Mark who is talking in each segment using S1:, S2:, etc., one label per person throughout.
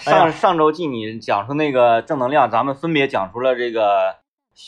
S1: 上上周记你讲出那个正能量，咱们分别讲出了这个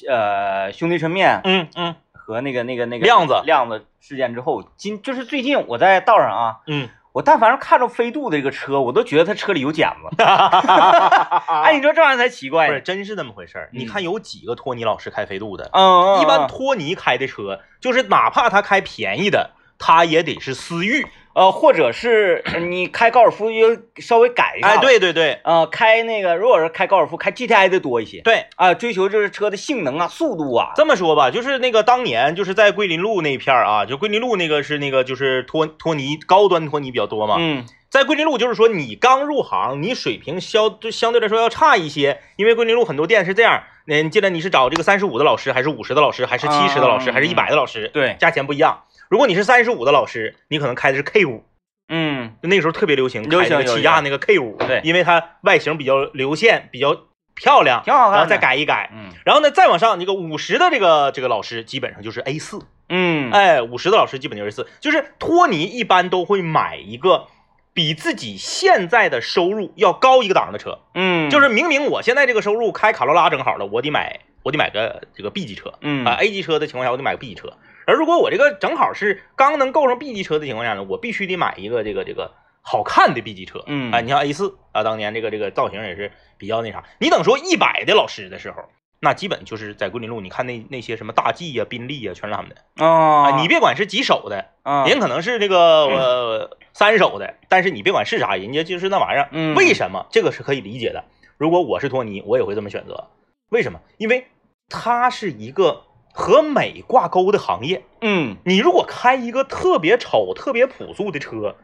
S1: 呃兄弟抻面
S2: 嗯嗯
S1: 和那个那个那个
S2: 亮子
S1: 亮子事件之后，今就是最近我在道上啊，
S2: 嗯，
S1: 我但凡是看着飞度的这个车，我都觉得他车里有剪子。哎，你说这玩意儿才奇怪呢。
S2: 不是，真是那么回事儿。你
S1: 嗯
S2: 看有几个托尼老师开飞度的？
S1: 嗯，嗯
S2: 一般
S1: 嗯
S2: 托尼开的车，就是哪怕他开便宜的，他也得是思域。
S1: 呃，或者是呃你开高尔夫又稍微改一下，
S2: 哎，，对对对
S1: 呃，开那个如果是开高尔夫，开 GTI 的多一些
S2: 对，
S1: 啊，追求就是车的性能啊、速度啊。
S2: 这么说吧，就是那个当年就是在桂林路那片儿啊，就桂林路那个是那个就是托托尼高端托尼比较多嘛。
S1: 嗯
S2: 在桂林路，就是说你刚入行，你水平相对相对来说要差一些，因为桂林路很多店是这样，你，进来你是找这个三十五的老师，还是五十的老师，还是七十的老师，
S1: 嗯
S2: 还是一百的老师，
S1: 对，
S2: 价钱不一样。如果你是三十五的老师，你可能开的是 K 五，
S1: 嗯。
S2: 就那个时候特别流行，
S1: 流行
S2: 开那个。起亚那个 K 五，
S1: 对。
S2: 因为它外形比较流线，比较漂亮，
S1: 挺好看的
S2: 然后再改一改。
S1: 嗯。
S2: 然后呢，再往上，那个五十的这个这个老师基本上就是 A 四，
S1: 嗯，
S2: 哎，五十的老师基本就是 A 四，就是托尼一般都会买一个比自己现在的收入要高一个档的车，
S1: 嗯，
S2: 就是明明我现在这个收入开卡罗拉正好了，我得买我得买个这个 B 级车，
S1: 嗯。
S2: 啊 A 级车的情况下我得买个 B 级车，而如果我这个正好是刚能够上 B 级车的情况下呢，我必须得买一个这个这个好看的 B 级车，
S1: 嗯
S2: 啊，你像 A 四啊，当年这个这个造型也是比较那啥，你等说一百的老师的时候。那基本就是在桂林路，你看那那些什么大 G 呀、宾利呀，全是他们的
S1: 啊
S2: 啊。你别管是几手的，
S1: 啊
S2: 人可能是这个呃三手的，但是你别管是啥，人家就是那玩意儿。
S1: 嗯
S2: 为什么？这个是可以理解的。如果我是托尼，我也会这么选择。为什么？因为它是一个和美挂钩的行业。
S1: 嗯
S2: 你如果开一个特别丑、特别朴素的车，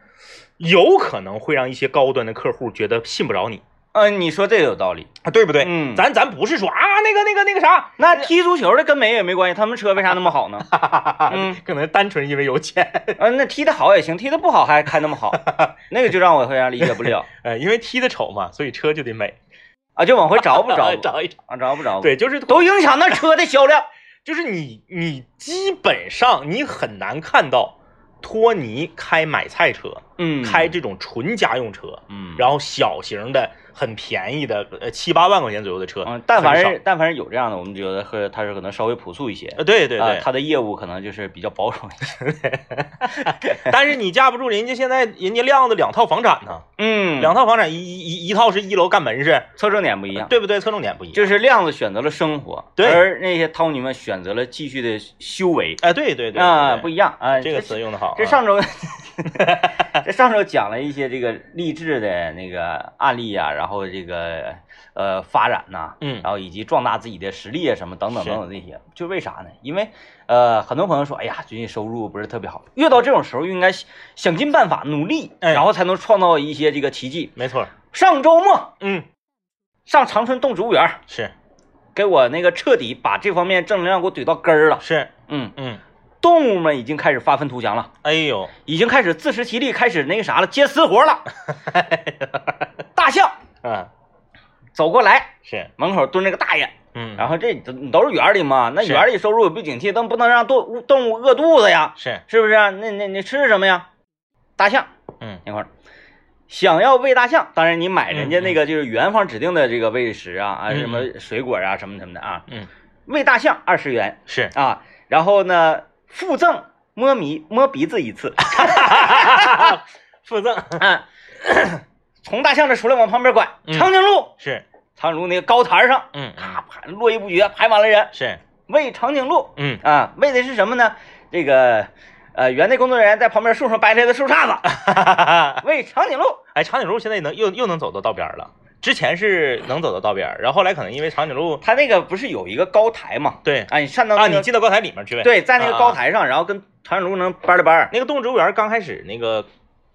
S2: 有可能会让一些高端的客户觉得信不着你
S1: 嗯，你说这个有道理。
S2: 啊，对不对？
S1: 嗯
S2: 咱咱不是说啊那个那个那个啥，
S1: 那踢足球的跟美也没关系，他们车为啥那么好呢？嗯
S2: 可能单纯因为有钱，
S1: 啊，那踢得好也行，踢得不好还开那么好，那个就让我非常理解不了
S2: 呃，因为踢得丑嘛，所以车就得美，
S1: 啊，就往回找不着
S2: 找一找。
S1: 啊，找不着，
S2: 对，就是
S1: 都影响那车的销量。
S2: 就是你你基本上你很难看到托尼开买菜车，
S1: 嗯。
S2: 开这种纯家用车，
S1: 嗯，
S2: 然后小型的很便宜的呃七八万块钱左右的车，
S1: 嗯，但凡是但凡是有这样的，我们觉得和他是可能稍微朴素一些。
S2: 呃对对对，
S1: 啊他的业务可能就是比较保守一些。
S2: 但是你架不住人家现在人家亮子两套房产呢，
S1: 嗯，
S2: 两套房产一一一一套是一楼干门市，
S1: 侧重点不一样，
S2: 对不对？侧重点不一样，
S1: 就是亮子选择了生活，
S2: 对
S1: 而那些涛女们选择了继续的修为
S2: 哎对对对
S1: 啊，
S2: 对
S1: 不一样啊。
S2: 这个词用的好啊，
S1: 这上周，这 上周讲了一些这个励志的那个案例啊、然后这个呃发展呐、
S2: 嗯。
S1: 然后以及壮大自己的实力啊什么等等等等这些，就为啥呢？因为呃很多朋友说，哎呀，最近收入不是特别好，越到这种时候应该想尽办法努力，
S2: 哎。
S1: 然后才能创造一些这个奇迹。
S2: 没错，
S1: 上周末
S2: 嗯。
S1: 上长春动植物园，
S2: 是。
S1: 给我那个彻底把这方面正能量给我怼到根儿了。
S2: 是。
S1: 嗯，
S2: 嗯，
S1: 动物们已经开始发愤图强了。
S2: 哎呦，
S1: 已经开始自食其力，开始那个啥了，接私活了。大象
S2: 嗯。
S1: 走过来，
S2: 是。
S1: 门口蹲着个大爷，
S2: 嗯，
S1: 然后这都都是园里嘛，那园里收入也不景气，都不能让动物动物饿肚子呀，
S2: 是。
S1: 是不是啊？那那你吃什么呀？大象。
S2: 嗯。
S1: 那块儿，想要喂大象，当然你买人家那个就是园方指定的这个喂食啊啊
S2: 嗯
S1: 什么水果啊什么什么的啊，
S2: 嗯。
S1: 喂大象二十元
S2: 是，
S1: 啊，然后呢附赠摸鼻摸鼻子一次。
S2: 附赠。
S1: 啊，从大象这出来往旁边拐，
S2: 嗯。
S1: 长颈鹿，
S2: 是。
S1: 长颈鹿那个高台上，
S2: 嗯
S1: 咔排络绎不绝，排满了人
S2: 是。
S1: 喂长颈鹿
S2: 嗯。
S1: 啊，喂的是什么呢？这个呃，园内工作人员在旁边树上掰下来的树杈子，喂长颈鹿。
S2: 哎，长颈鹿现在能又又能走到道边了，之前是能走到道边儿，然后后来可能因为长颈鹿
S1: 它那个不是有一个高台嘛？
S2: 对
S1: 啊，你上到
S2: 啊，
S1: 那个
S2: 你进到高台里面去呗。，
S1: 对，在那个
S2: 啊
S1: 高台上，然后跟长颈鹿能掰了掰儿。
S2: 那个动物植物园刚开始那个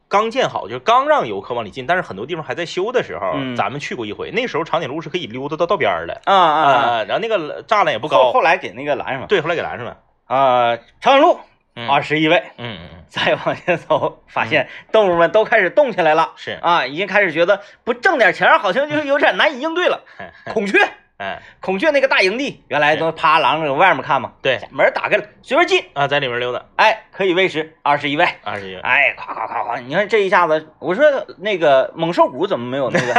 S2: 刚建好，就是刚让游客往里进，但是很多地方还在修的时候，
S1: 嗯
S2: 咱们去过一回，那时候长颈鹿是可以溜达到道边儿的
S1: 啊啊啊！
S2: 啊，然后那个栅栏也不高，
S1: 后来给那个拦上了。
S2: 对，后来给拦上了。
S1: 啊，长颈鹿
S2: 嗯
S1: 二十一位，
S2: 嗯
S1: 再往前走，发现动物们都开始动起来了。
S2: 是，
S1: 啊，已经开始觉得不挣点钱好像就是有点难以应对了。孔雀
S2: 哎，
S1: 孔雀那个大营地，原来都趴廊搁外面看嘛，
S2: 对。
S1: 门打开了，随便进，
S2: 啊，在里面溜达，
S1: 哎，可以喂食，二十一位，
S2: 二十一位，
S1: 哎，夸夸夸夸，你看这一下子，我说那个猛兽谷怎么没有那个？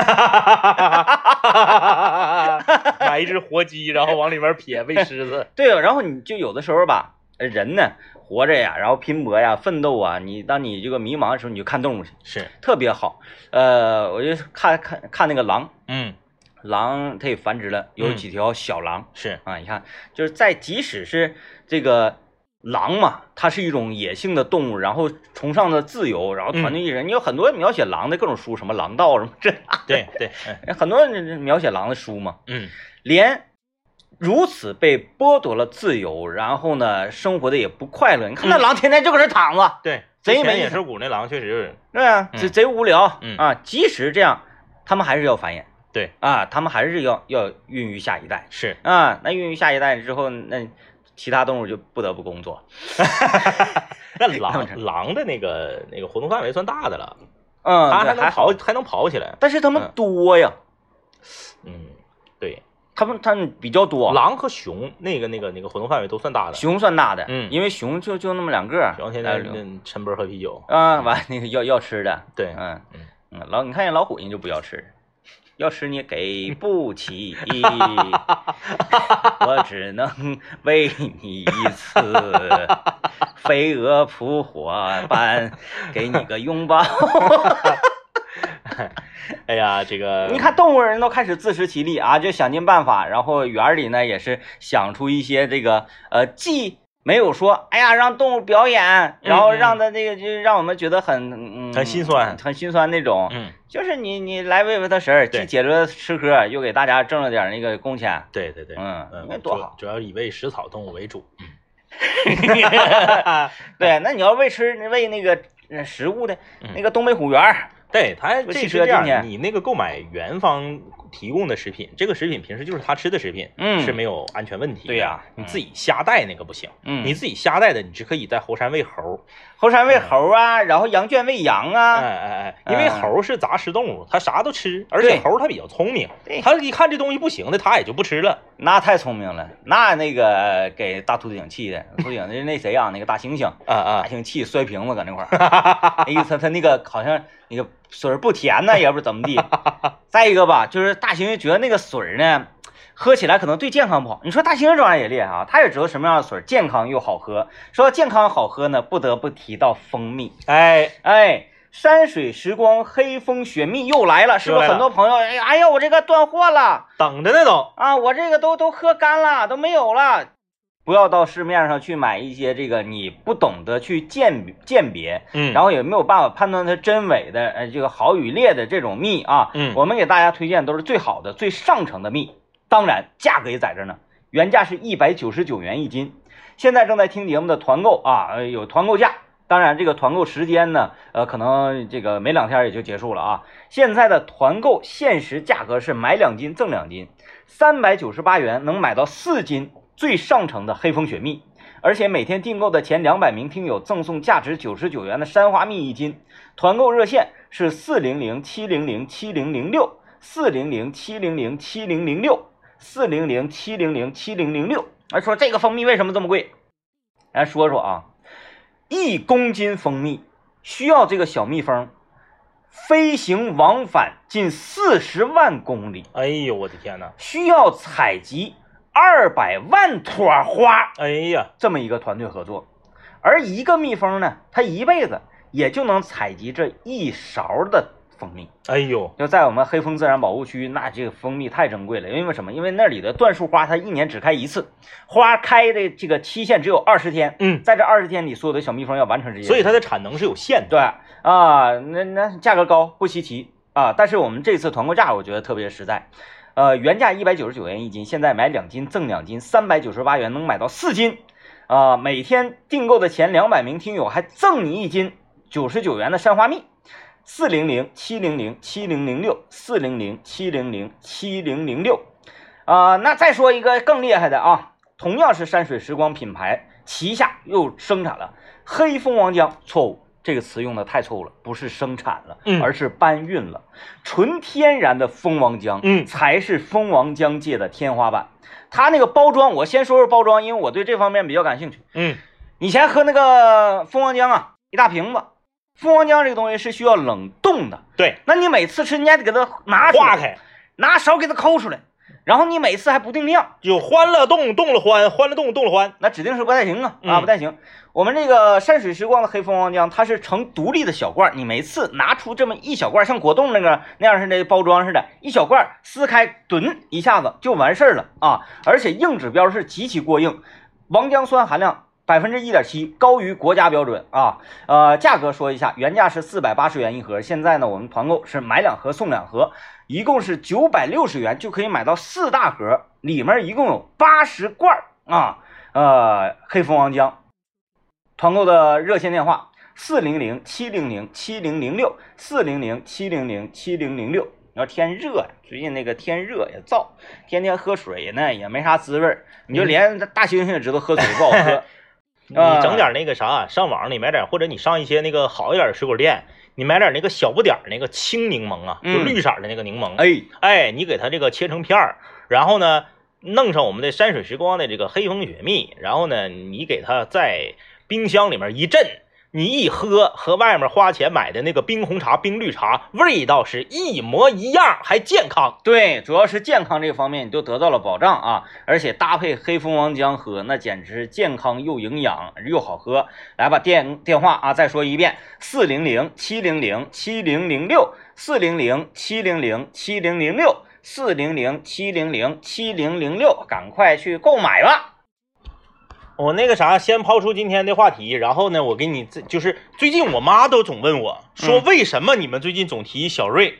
S2: 买一只活鸡，然后往里面撇喂狮子，
S1: 对啊，然后你就有的时候吧，人呢活着呀，然后拼搏呀，奋斗啊，你当你这个迷茫的时候，你就看动物去，
S2: 是，
S1: 特别好。呃，我就看看看那个狼，
S2: 嗯，
S1: 狼它也繁殖了，有
S2: 嗯。
S1: 几条小狼。
S2: 是，
S1: 啊，你看，就是在即使是这个狼嘛，它是一种野性的动物，然后崇尚的自由，然后团队一人，你有很多描写狼的各种书，什么狼道什么这，
S2: 对对，嗯。
S1: 很多描写狼的书嘛，
S2: 嗯，
S1: 连如此被剥夺了自由，然后呢，生活的也不快乐。你看那
S2: 嗯。
S1: 狼天天就搁这躺着，
S2: 对，
S1: 贼没
S2: 野兽谷那狼确实是，
S1: 对啊，
S2: 嗯。
S1: 贼贼无聊，
S2: 嗯。
S1: 啊，即使这样，他们还是要繁衍，
S2: 对。
S1: 啊，他们还是要要孕育下一代。
S2: 是，
S1: 啊，那孕育下一代之后，那其他动物就不得不工作。
S2: 那
S1: 那
S2: 狼
S1: 这
S2: 狼的那个那个活动范围算大的了，
S1: 嗯，
S2: 它还
S1: 好，，
S2: 能跑还能跑起来，
S1: 但是它们
S2: 嗯。
S1: 多呀，
S2: 嗯，对，
S1: 它们他们比较多。
S2: 狼和熊那个那个那个活动范围都算大的，
S1: 熊算大的，
S2: 嗯。
S1: 因为熊就就那么两个。儿。
S2: 熊天天
S1: 哎
S2: 那抻波喝啤酒，
S1: 啊，完那个要要吃的，
S2: 对，
S1: 嗯。
S2: 嗯。
S1: 嗯，老你看见老虎人就不要吃，要吃你也给不起，我只能喂你一次，飞蛾扑火般给你个拥抱。
S2: 哎呀，这个
S1: 你看动物人都开始自食其力啊，就想尽办法，然后园里呢也是想出一些这个呃既。没有说，哎呀，让动物表演，然后让它那个，就让我们觉得很嗯
S2: 很心酸
S1: 很心酸那种。
S2: 嗯，
S1: 就是你你来喂喂它食儿，既解决吃喝，又给大家挣了点那个工钱。
S2: 对对对，
S1: 嗯
S2: 嗯，
S1: 那多好
S2: 主主要以喂食草动物为主，
S1: 对，那你要喂吃喂那个呃食物的，
S2: 嗯
S1: 那个东北虎园儿，
S2: 对，
S1: 他
S2: 这是这样，你那个购买原方提供的食品，这个食品平时就是他吃的食品，
S1: 嗯
S2: 是没有安全问题。
S1: 对呀
S2: 你自己瞎带那个不行，
S1: 嗯，
S2: 你自己瞎带的，你只可以在猴山喂猴。
S1: 猴山喂猴啊，然后羊圈喂羊
S2: 哎
S1: 啊，
S2: 哎哎，因为
S1: 嗯
S2: 猴是杂食动物，它啥都吃，而且猴它比较聪明
S1: 对，
S2: 它一看这东西不行的，它也就不吃了。
S1: 那太聪明了，那那个给大秃顶气的，秃顶那那谁啊，那个大猩猩，
S2: 啊啊
S1: 大，猩气摔瓶子搁那块儿，哎呀，他他那个好像那个水儿不甜呢，也不知怎么地。再一个吧，就是大猩猩觉得那个水儿呢，喝起来可能对健康不好。你说大猩猩这玩意儿也厉害啊，他也知道什么样的水儿健康又好喝。说到健康好喝呢，不得不提到蜂蜜。
S2: 哎，
S1: 哎，山水时光黑蜂雪蜜又来了，是不是很多朋友？哎呀哎呀，我这个断货了
S2: 等着呢都。
S1: 啊，我这个都都喝干了，都没有了。不要到市面上去买一些这个你不懂得去鉴鉴别，
S2: 嗯，
S1: 然后也没有办法判断它真伪的，呃，这个好与劣的这种蜜啊，
S2: 嗯
S1: 我们给大家推荐都是最好的、最上乘的蜜，当然价格也在这儿呢，原价是一百九十九元一斤，现在正在听节目的团购啊，呃有团购价。当然，这个团购时间呢，呃，可能这个没两天也就结束了啊。现在的团购限时价格是买两斤赠两斤，三百九十八元能买到四斤最上乘的黑蜂雪蜜，而且每天订购的前两百名听友赠送价值九十九元的山花蜜一斤。团购热线是四零零七零零七零零六四零零七零零七零零六四零零七零零七零零六。哎，说这个蜂蜜为什么这么贵？来说说啊，一公斤蜂蜜需要这个小蜜蜂飞行往返近四十万公里，
S2: 哎呦我的天哪！
S1: 需要采集二百万朵花。
S2: 哎呀，
S1: 这么一个团队合作，而一个蜜蜂呢，它一辈子也就能采集这一勺的蜂蜜。
S2: 哎呦，
S1: 就在我们黑风自然保护区，那这个蜂蜜太珍贵了。因为什么？因为那里的椴树花它一年只开一次，花开的这个期限只有二十天。
S2: 嗯，
S1: 在这二十天里，所有的小蜜蜂要完成这些，
S2: 所以它的产能是有限的。
S1: 对啊，那那价格高不稀奇啊。但是我们这次团购价我觉得特别实在，呃，原价一百九十九元一斤，现在买两斤赠两斤，三百九十八元能买到四斤。啊，每天订购的前两百名听友还赠你一斤九十九元的山花蜜。四零零七零零七零零六，四零零七零零七零零六。啊，那再说一个更厉害的啊，同样是山水时光品牌旗下又生产了黑蜂王浆，错误，这个词用的太错误了，不是生产了，
S2: 嗯
S1: 而是搬运了。纯天然的蜂王浆，
S2: 嗯
S1: 才是蜂王浆界的天花板。它那个包装，我先说说包装，因为我对这方面比较感兴趣。
S2: 嗯
S1: 以前喝那个蜂王浆啊，一大瓶子，蜂王浆这个东西是需要冷冻的，
S2: 对，
S1: 那你每次吃你还得给它拿出来
S2: 化开
S1: 拿勺给它抠出来，然后你每次还不定量，
S2: 有欢乐冻，冻了欢，欢乐冻，冻了欢。
S1: 那指定是不太行啊啊
S2: 嗯
S1: 不太行。我们这个山水时光的黑蜂王浆，它是成独立的小罐，你每次拿出这么一小罐，像果冻那个那样似的包装似的，一小罐撕开，吨一下子就完事儿了啊！而且硬指标是极其过硬，王浆酸含量。百分之一点七，高于国家标准啊！呃，价格说一下，原价是四百八十元一盒，现在呢，我们团购是买两盒送两盒，一共是九百六十元就可以买到四大盒，里面一共有八十罐啊！呃，黑蜂王浆，团购的热线电话四零零七零零七零零六四零零七零零七零零六。你要天热呀，最近那个天热也燥，天天喝水呢也没啥滋味儿，你就连大猩猩也知道喝水不好喝。
S2: 你
S1: 啊。
S2: 整点那个啥，上网你买点，或者你上一些那个好一点的水果店，你买点那个小不点儿那个青柠檬啊，就
S1: 嗯
S2: 绿色的那个柠檬，
S1: 哎，
S2: 哎，你给它这个切成片儿，然后呢，弄上我们的山水时光的这个黑蜂雪蜜，然后呢，你给它在冰箱里面一镇，你一喝，和外面花钱买的那个冰红茶、冰绿茶味道是一模一样，还健康。
S1: 对，主要是健康这方面你都得到了保障啊，而且搭配黑蜂王浆喝，那简直是健康又营养又好喝。来吧，电电话啊，再说一遍：四零零七零零七零零六，四零零七零零七零零六，四零零七零零七零零六，赶快去购买吧。
S2: 我那个啥，先抛出今天的话题，然后呢，我给你这就是最近我妈都总问我说，
S1: 嗯
S2: 为什么你们最近总提小瑞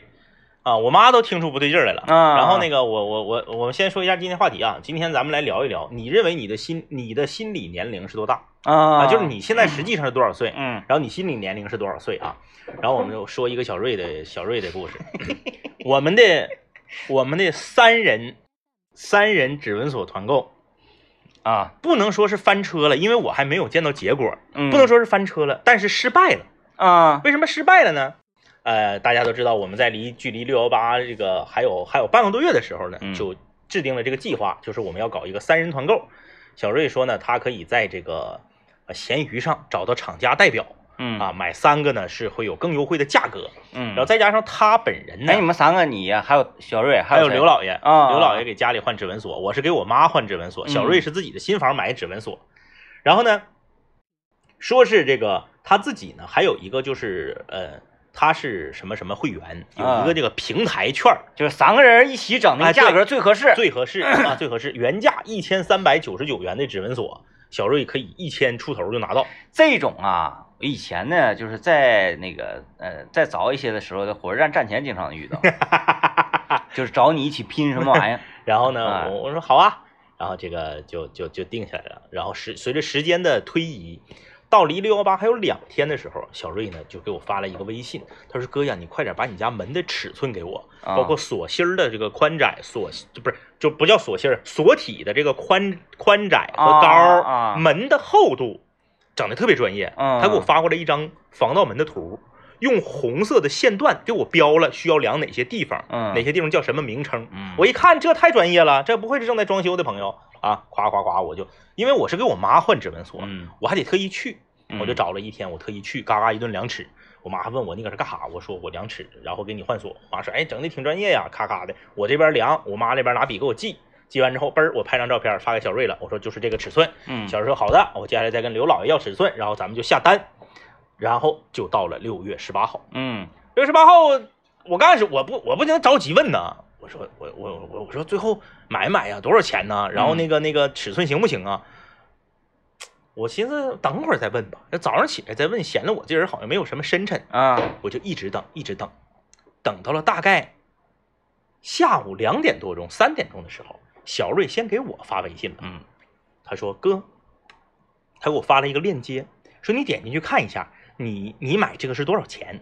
S2: 啊？我妈都听出不对劲来了。
S1: 啊
S2: 然后那个，我我我我们先说一下今天话题啊，今天咱们来聊一聊，你认为你的心你的心理年龄是多大
S1: 啊
S2: 啊？就是你现在实际上是多少岁？
S1: 嗯
S2: 然后你心理年龄是多少岁啊？然后我们就说一个小瑞的小瑞的故事。我们的我们的三人三人指纹锁团购，
S1: 啊
S2: 不能说是翻车了，因为我还没有见到结果，
S1: 嗯，
S2: 不能说是翻车了，但是失败了。
S1: 啊
S2: 为什么失败了呢？呃，大家都知道，我们在离距离六幺八这个还有还有半个多月的时候呢
S1: 嗯，
S2: 就制定了这个计划，就是我们要搞一个三人团购。小瑞说呢，他可以在这个呃闲鱼上找到厂家代表
S1: 嗯
S2: 啊，买三个呢是会有更优惠的价格，
S1: 嗯，
S2: 然后再加上他本人呢
S1: 哎，你，们三个你还有小瑞
S2: 还有
S1: 谁
S2: 刘老爷
S1: 啊
S2: 刘老爷给家里换指纹锁，我是给我妈换指纹锁，小
S1: 嗯
S2: 瑞是自己的新房买指纹锁，然后呢，说是这个他自己呢，还有一个就是呃，他是什么什么会员，有一个这个平台券儿，
S1: 就是三个人一起整，那
S2: 哎对
S1: 个价格最合适。
S2: 最合适啊，最合适，原价一千三百九十九元的指纹锁，小瑞可以一千出头就拿到。
S1: 这种啊，我以前呢就是在那个呃再早一些的时候，在火车站站前经常遇到，就是找你一起拼什么玩意儿。
S2: 然后呢，
S1: 哎
S2: 我我说好啊，然后这个就就就定下来了。然后时随着时间的推移，到离六幺八还有两天的时候，小瑞呢就给我发了一个微信，他说：“哥呀，你快点把你家门的尺寸给我，
S1: 啊
S2: 包括锁芯儿的这个宽窄，锁就不是就不叫锁芯儿，锁体的这个宽宽窄和高，
S1: 啊啊
S2: 门的厚度，整的特别专业。
S1: 嗯
S2: 他给我发过来一张防盗门的图。”用红色的线段给我标了需要量哪些地方，
S1: 嗯
S2: 哪些地方叫什么名称，
S1: 嗯
S2: 我一看这太专业了，这不会是正在装修的朋友啊！夸夸夸，我就因为我是给我妈换指纹锁，
S1: 嗯，
S2: 我还得特意去，
S1: 嗯
S2: 我就找了一天，我特意去，嘎嘎一顿量尺。我妈还问我你搁这干啥？我说我量尺，然后给你换锁。我妈说哎，整的挺专业呀，咔咔的。我这边量，我妈那边拿笔给我记，记完之后，嘣儿我拍张照片发给小瑞了，我说就是这个尺寸。
S1: 嗯
S2: 小瑞说好的，我接下来再跟刘老爷要尺寸，然后咱们就下单，然后就到了六月十八号。
S1: 嗯
S2: 六月十八号，我刚开始我不我不能着急问呢，我说我我我我说最后买买呀，多少钱呢？然后那个那个尺寸行不行啊？我寻思等会儿再问吧，那早上起来再问，显得我这人好像没有什么深沉，
S1: 啊
S2: 我就一直等，一直等，等到了大概下午两点多钟、三点钟的时候，小瑞先给我发微信了，
S1: 嗯。
S2: 他说哥，他给我发了一个链接，说你点进去看一下，你你买这个是多少钱？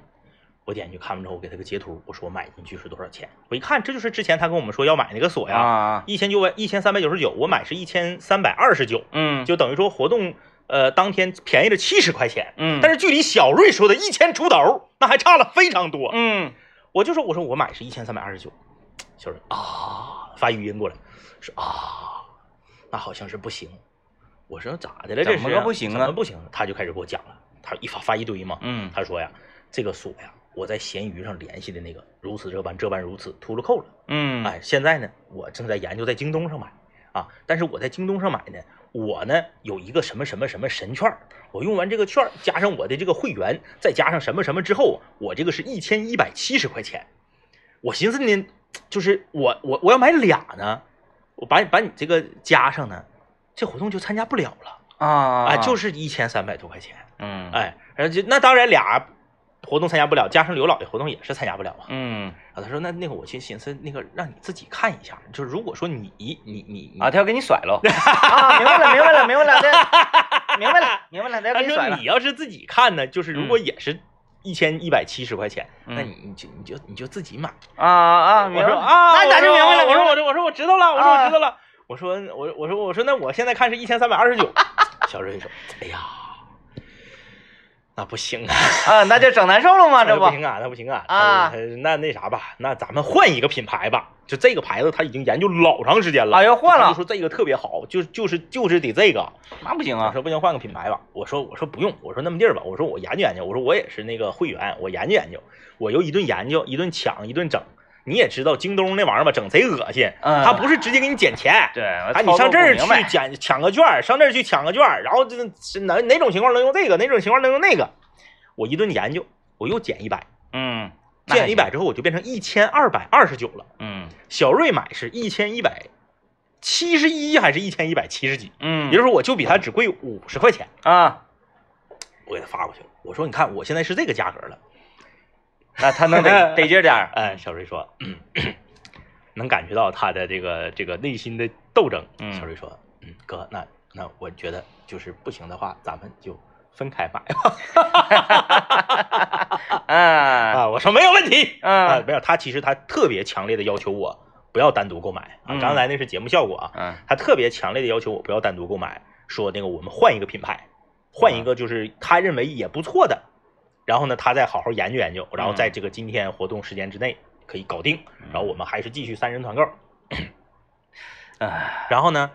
S2: 我点进去看完之后，我给他个截图，我说我买进去是多少钱？我一看，这就是之前他跟我们说要买那个锁呀，
S1: 啊。
S2: 一千九百一千三百九十九，我买是一千三百二十九，
S1: 嗯。
S2: 就等于说活动呃，当天便宜了七十块钱，
S1: 嗯，
S2: 但是距离小瑞说的一千出头，那还差了非常多。
S1: 嗯。
S2: 我就说，我说我买是一千三百二十九，小瑞啊发语音过来，说啊，那好像是不行。我说咋的了？这是
S1: 怎么个不行啊
S2: 怎么不行？他就开始给我讲了，他一发发一堆嘛，
S1: 嗯
S2: 他说呀，这个锁呀，我在闲鱼上联系的那个如此这般这般如此，秃噜扣了。
S1: 嗯，
S2: 哎，现在呢，我正在研究在京东上买啊，但是我在京东上买呢，我呢有一个什么什么什么神券，我用完这个券加上我的这个会员，再加上什么什么之后，我这个是一千一百七十块钱。我寻思呢，就是我我我要买俩呢，我把把你这个加上呢，这活动就参加不了了
S1: 啊，
S2: 啊，就是一千三百多块钱。
S1: 嗯
S2: 哎，然后就那当然俩活动参加不了，加上刘老爷活动也是参加不了嘛。
S1: 嗯
S2: 啊，他说那那个我去寻思那个让你自己看一下，就是如果说你你你你
S1: 啊，他要给你甩了 啊，明白了，明白了，明白了，对，明白了，明白了，他要给你甩了
S2: 说你，要是自己看呢，就是如果
S1: 嗯
S2: 也是一千一百七十块钱，那
S1: 嗯
S2: 你你就你就你就自己买。
S1: 啊啊，
S2: 我说啊，
S1: 那咱就明白了，
S2: 我说我说我说我知道了，我说
S1: 啊
S2: 我知道了。我说我我说我说那我现在看是一千三百二十九。小瑞说，哎呀，那不行啊，
S1: 啊，那就整难受了吗？这不
S2: 不，行啊，那不行啊
S1: 啊
S2: 那那啥吧，那咱们换一个品牌吧。就这个牌子，他已经研究老长时间了。
S1: 哎呦换了，
S2: 说这个特别好，就就是就是得这个。
S1: 那不行啊，
S2: 说不行，换个品牌吧。我说我说不用，我说那么地儿吧。我说我研究研究，我说我也是那个会员，我研究研究，我又一顿研究，一顿抢，一顿整。你也知道京东那玩意儿吧，整贼恶心，
S1: 嗯
S2: 他不是直接给你减钱。
S1: 对，
S2: 啊，你上这儿去
S1: 讲，
S2: 捡抢个券，上这儿去抢个券，然后这是哪哪种情况能用这个，哪种情况能用那个？我一顿研究，我又减一百，
S1: 嗯，
S2: 减一百之后我就变成一千二百二十九了。
S1: 嗯
S2: 小瑞买是一千一百七十一还是一千一百七十几？
S1: 嗯，
S2: 也就是说我就比他只贵五十块钱。
S1: 啊，
S2: 我给他发过去了，我说你看我现在是这个价格了。
S1: 那他能得 得劲点儿，
S2: 哎，小瑞说，嗯，能感觉到他的这个这个内心的斗争。
S1: 嗯
S2: 小瑞说，嗯，哥，那那我觉得就是不行的话，咱们就分开买吧。
S1: 啊
S2: 啊，我说没有问题。啊，
S1: 嗯
S2: 没有，他其实他特别强烈的要求我不要单独购买啊。
S1: 嗯
S2: 刚才那是节目效果啊，
S1: 嗯
S2: 他特别强烈的要求我不要单独购买，说那个我们换一个品牌，换一个就是他认为也不错的，然后呢，他再好好研究研究，然后在这个今天活动时间之内可以搞定，然后我们还是继续三人团购。
S1: 哎，
S2: 然后呢，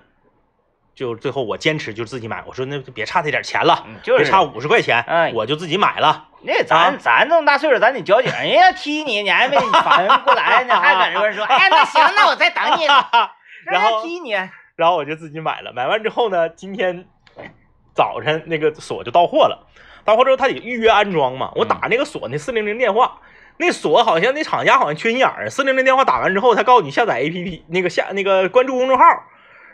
S2: 就最后我坚持就自己买，我说那就别差这点钱了，
S1: 嗯就是
S2: 别差五十块钱，
S1: 哎
S2: 我就自己买了。
S1: 那咱咱这么大岁数，咱得交警，人家踢你，你还没反应过来呢，还搁这边说，哎，那行，那我再等你。
S2: 然后
S1: 踢你，
S2: 然后我就自己买了。买完之后呢，今天早晨那个锁就到货了，到货之后他得预约安装嘛。我打那个锁那四零零电话，那锁好像那厂家好像缺心眼儿，四零零电话打完之后，他告诉你下载 APP，那个下那个关注公众号。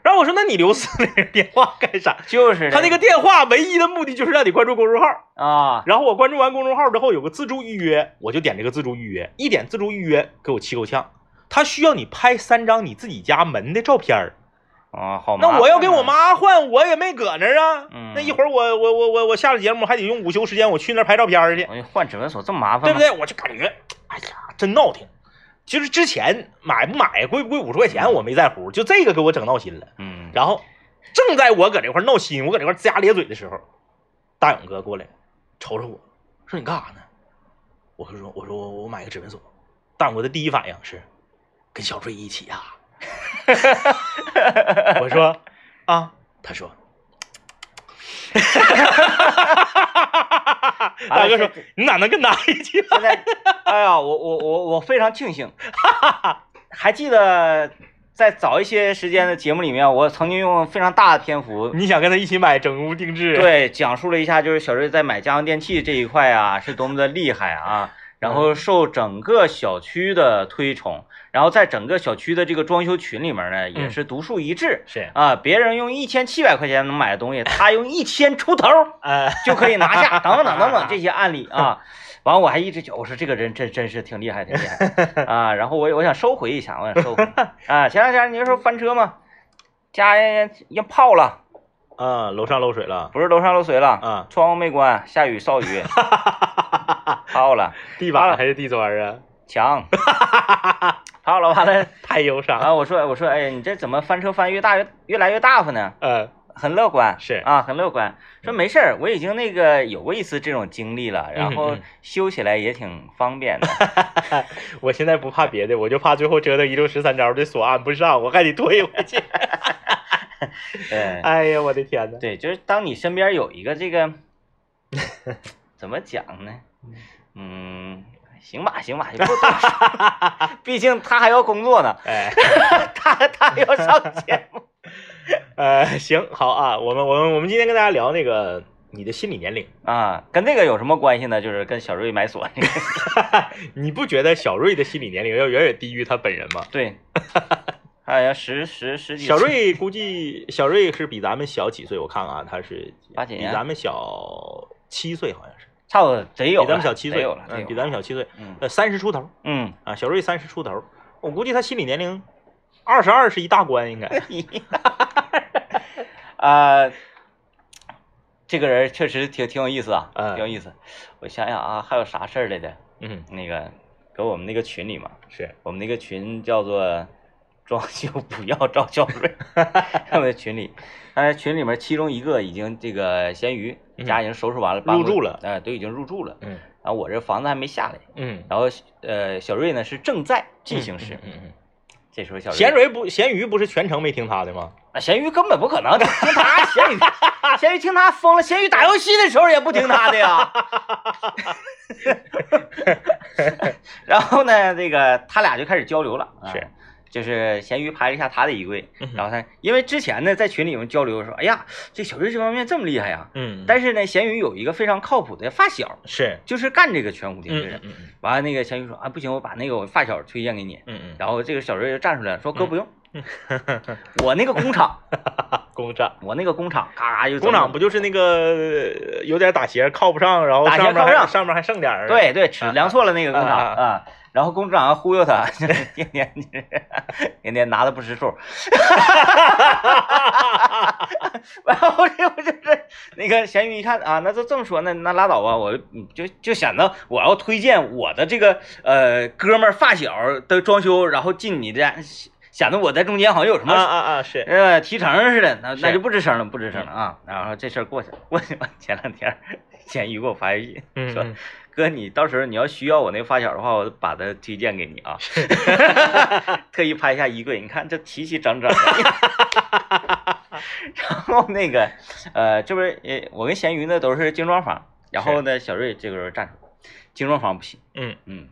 S2: 然后我说那你留四零零电话干啥？
S1: 就是
S2: 他那个电话唯一的目的就是让你关注公众号。
S1: 啊，
S2: 然后我关注完公众号之后，有个自助预约，我就点这个自助预约。一点自助预约，给我气够呛。他需要你拍三张你自己家门的照片儿。
S1: 啊，好
S2: 那我要给我妈换，我也没搁那儿啊。
S1: 嗯
S2: 那一会儿我我我我我下了节目还得用午休时间我去那儿拍照片儿去，
S1: 我换指纹锁这么麻烦？
S2: 对不对？我就感觉，哎呀，真闹挺。其实之前买不买贵不贵五十块钱我没在乎，就这个给我整闹心了。
S1: 嗯，
S2: 然后正在我搁这块闹心，我搁这块儿龇牙咧嘴的时候，大勇哥过来瞅瞅我说你干啥呢？我说我说我我买个指纹锁。大勇哥的第一反应是跟小瑞一起呀、我说啊，他说。大哥说：“你哪能跟他一起
S1: 现在，哎呀，我我我我非常庆幸，还记得在早一些时间的节目里面，我曾经用非常大的篇幅，
S2: 你想跟他一起买整屋定制？，
S1: 对，讲述了一下就是小瑞在买家用电器这一块啊是多么的厉害啊，然后受整个小区的推崇，然后在整个小区的这个装修群里面呢，也
S2: 嗯
S1: 是独树一帜。
S2: 是，
S1: 啊，别人用一千七百块钱能买的东西，他用一千出头
S2: 呃，
S1: 就可以拿下，等等等等这些案例啊。完，我还一直觉得我说这个人真真是挺厉害，挺厉害 啊。然后我我想收回一下，我想收回啊。前两天您说翻车吗，家人也泡了，
S2: 啊，楼上漏水了，
S1: 不是楼上漏水了，
S2: 啊，
S1: 窗户没关，下雨扫雨，泡了，
S2: 地板还是地砖啊？
S1: 墙 泡了，完了
S2: 太忧伤。
S1: 啊。我说我说，哎呀，你这怎么翻车翻越大越越来越大发呢？
S2: 嗯
S1: 很乐观，
S2: 是
S1: 啊，很乐观，说没事儿，我已经那个有过一次这种经历了，然后
S2: 嗯嗯
S1: 修起来也挺方便的。
S2: 我现在不怕别的，我就怕最后折腾一六十三招的锁按不上，我还得退回去。
S1: 对
S2: 哎呀，我的天呐！
S1: 对，就是当你身边有一个这个，怎么讲呢？嗯，行吧，行吧，也不多说，毕竟他还要工作呢，
S2: 哎，
S1: 他他还要上节目。
S2: 呃，行，好啊，我们我们我们今天跟大家聊那个你的心理年龄，
S1: 啊，跟这个有什么关系呢？就是跟小瑞买锁那个。
S2: 你不觉得小瑞的心理年龄要远远低于他本人吗？
S1: 对，好像十十十几。
S2: 小瑞估计小瑞是比咱们小几岁，我看看啊，他是
S1: 八几年
S2: 比咱们小七岁，好像是
S1: 差不多得有
S2: 比咱，们小七岁，
S1: 有了，
S2: 嗯，比咱们小七岁，
S1: 嗯
S2: 呃，三十出头
S1: 嗯，
S2: 啊，小瑞三十出头，我估计他心理年龄二十二是一大关，应该。
S1: 啊，这个人确实挺挺有意思啊，
S2: 嗯
S1: 挺有意思。我想想啊，还有啥事儿来的？
S2: 嗯，
S1: 那个搁我们那个群里嘛，
S2: 是，
S1: 我们那个群叫做“装 修不要找小瑞”，他们群里，但是群里面其中一个已经这个咸鱼
S2: 嗯
S1: 家已经收拾完了，
S2: 入住了
S1: 哎、都已经入住了。
S2: 嗯
S1: 然后我这房子还没下来，
S2: 嗯，
S1: 然后呃，小瑞呢是正在进行时。
S2: 嗯嗯
S1: 这时候小
S2: 瑞，咸瑞不咸鱼不是全程没听他的吗？
S1: 啊，咸鱼根本不可能听他咸鱼，咸鱼听他疯了。咸鱼打游戏的时候也不听他的呀。然后呢，这个他俩就开始交流了，啊
S2: 是，
S1: 就是咸鱼拍了一下他的衣柜，
S2: 嗯
S1: 然后他因为之前呢在群里面交流说，哎呀，这小瑞这方面这么厉害呀。
S2: 嗯，
S1: 但是呢，咸鱼有一个非常靠谱的发小，
S2: 是，
S1: 就是干这个全屋顶的人。
S2: 嗯嗯嗯
S1: 完了，那个咸鱼说啊，不行，我把那个我发小推荐给你。
S2: 嗯嗯
S1: 然后这个小瑞就站出来了，说哥不用，
S2: 嗯，
S1: 我那个工厂，
S2: 工厂。
S1: 我那个工厂，嘎嘎就
S2: 工厂不就是那个呃有点打斜靠不上，然后
S1: 打斜
S2: 上面
S1: 靠不上
S2: 还上面还剩点儿，
S1: 对对，尺量错了那个工厂
S2: 啊。
S1: 然后工厂忽悠他，就是 天天天天拿的不识数。然后这不就是那个咸鱼一看啊，那就这么说，那那拉倒吧，我嗯就就显得我要推荐我的这个呃哥们儿发小的装修，然后进你家，显得我在中间好像有什么
S2: 啊啊啊是，
S1: 呃，提成似的，那那就不吱声了，不吱声了啊。然后这事儿过去了，过去吧。前两天咸鱼给我发微信说哥，你到时候你要需要我那个发小的话，我把他推荐给你啊。特意拍一下衣柜，你看这齐齐整整的。然后那个呃，这不是呃，我跟咸鱼呢都是精装房，然后呢，小瑞这个时候站出来，精装房不行，
S2: 嗯，
S1: 嗯，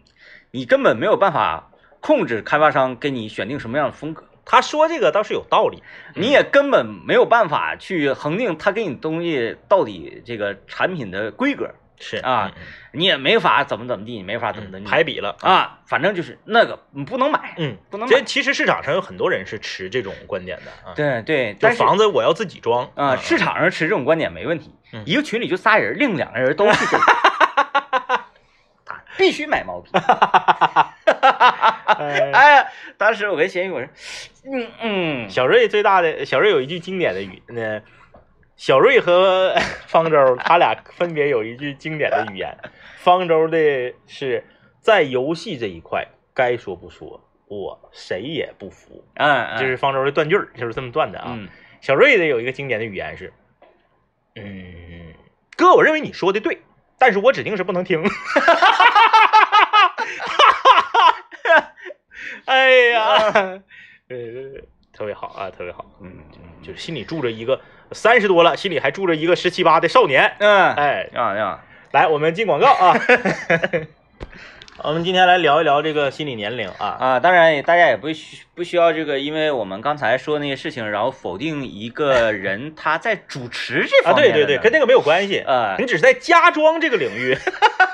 S1: 你根本没有办法控制开发商给你选定什么样的风格。
S2: 他说这个倒是有道理，
S1: 你也根本没有办法去恒定他给你东西到底这个产品的规格，
S2: 是
S1: 啊，你也没法怎么怎么地，你没法怎么的
S2: 排比了，
S1: 啊，反正就是那个你不能买，
S2: 嗯，
S1: 不能买。
S2: 这其实市场上有很多人是持这种观点的啊，
S1: 对对，
S2: 就
S1: 但
S2: 房子我要自己装
S1: 啊，市场上持这种观点没问题
S2: 嗯，
S1: 一个群里就仨人，另两个人都是这个，他 必须买毛坯。
S2: 哎
S1: 哎呀，当时我跟咸鱼我说，嗯嗯，
S2: 小瑞最大的小瑞有一句经典的语，那小瑞和 方舟他俩分别有一句经典的语言。方舟的是在游戏这一块，该说不说，我谁也不服，
S1: 嗯，嗯
S2: 这是方舟的断句儿，就是这么断的啊。
S1: 嗯
S2: 小瑞的有一个经典的语言是，嗯，哥，我认为你说的对，但是我指定是不能听。哎呀，呃，特别好啊，特别好，
S1: 嗯
S2: 就是心里住着一个三十多了，心里还住着一个十七八的少年。
S1: 嗯，
S2: 哎，
S1: 呀呀，
S2: 来，我们进广告啊。我们今天来聊一聊这个心理年龄啊。
S1: 啊，当然大家也不需不需要这个，因为我们刚才说那些事情，然后否定一个人 他在主持这
S2: 啊，
S1: 方面啊
S2: 对对对，跟那个没有关系。
S1: 啊
S2: 你只是在家装这个领域，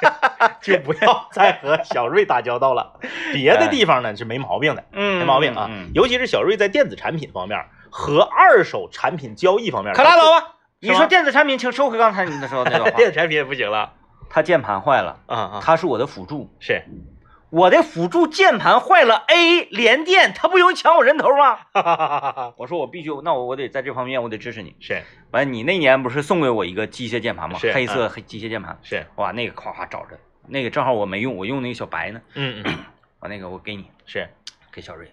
S2: 就不要再和小瑞打交道了。别的地方呢是没毛病的，
S1: 嗯
S2: 没毛病啊。
S1: 嗯嗯
S2: 尤其是小瑞在电子产品方面和二手产品交易方面，
S1: 可拉倒吧！你说电子产品，请收回刚才你的说的那个话。
S2: 电子产品也不行了
S1: 它键盘坏了，
S2: 啊啊！
S1: 它是我的辅助，
S2: 是，
S1: 我的辅助键盘坏了，A 连电，他不容易抢我人头吗？
S2: 哈哈哈哈哈，
S1: 我说我必须，那我我得在这方面我得支持你。
S2: 是
S1: 完，你那年不是送给我一个机械键盘吗？黑色黑机械键盘，
S2: 是，
S1: 哇，那个夸夸找着，那个正好我没用，我用那个小白呢。
S2: 嗯嗯
S1: 完那个我给你，
S2: 是，
S1: 给小瑞，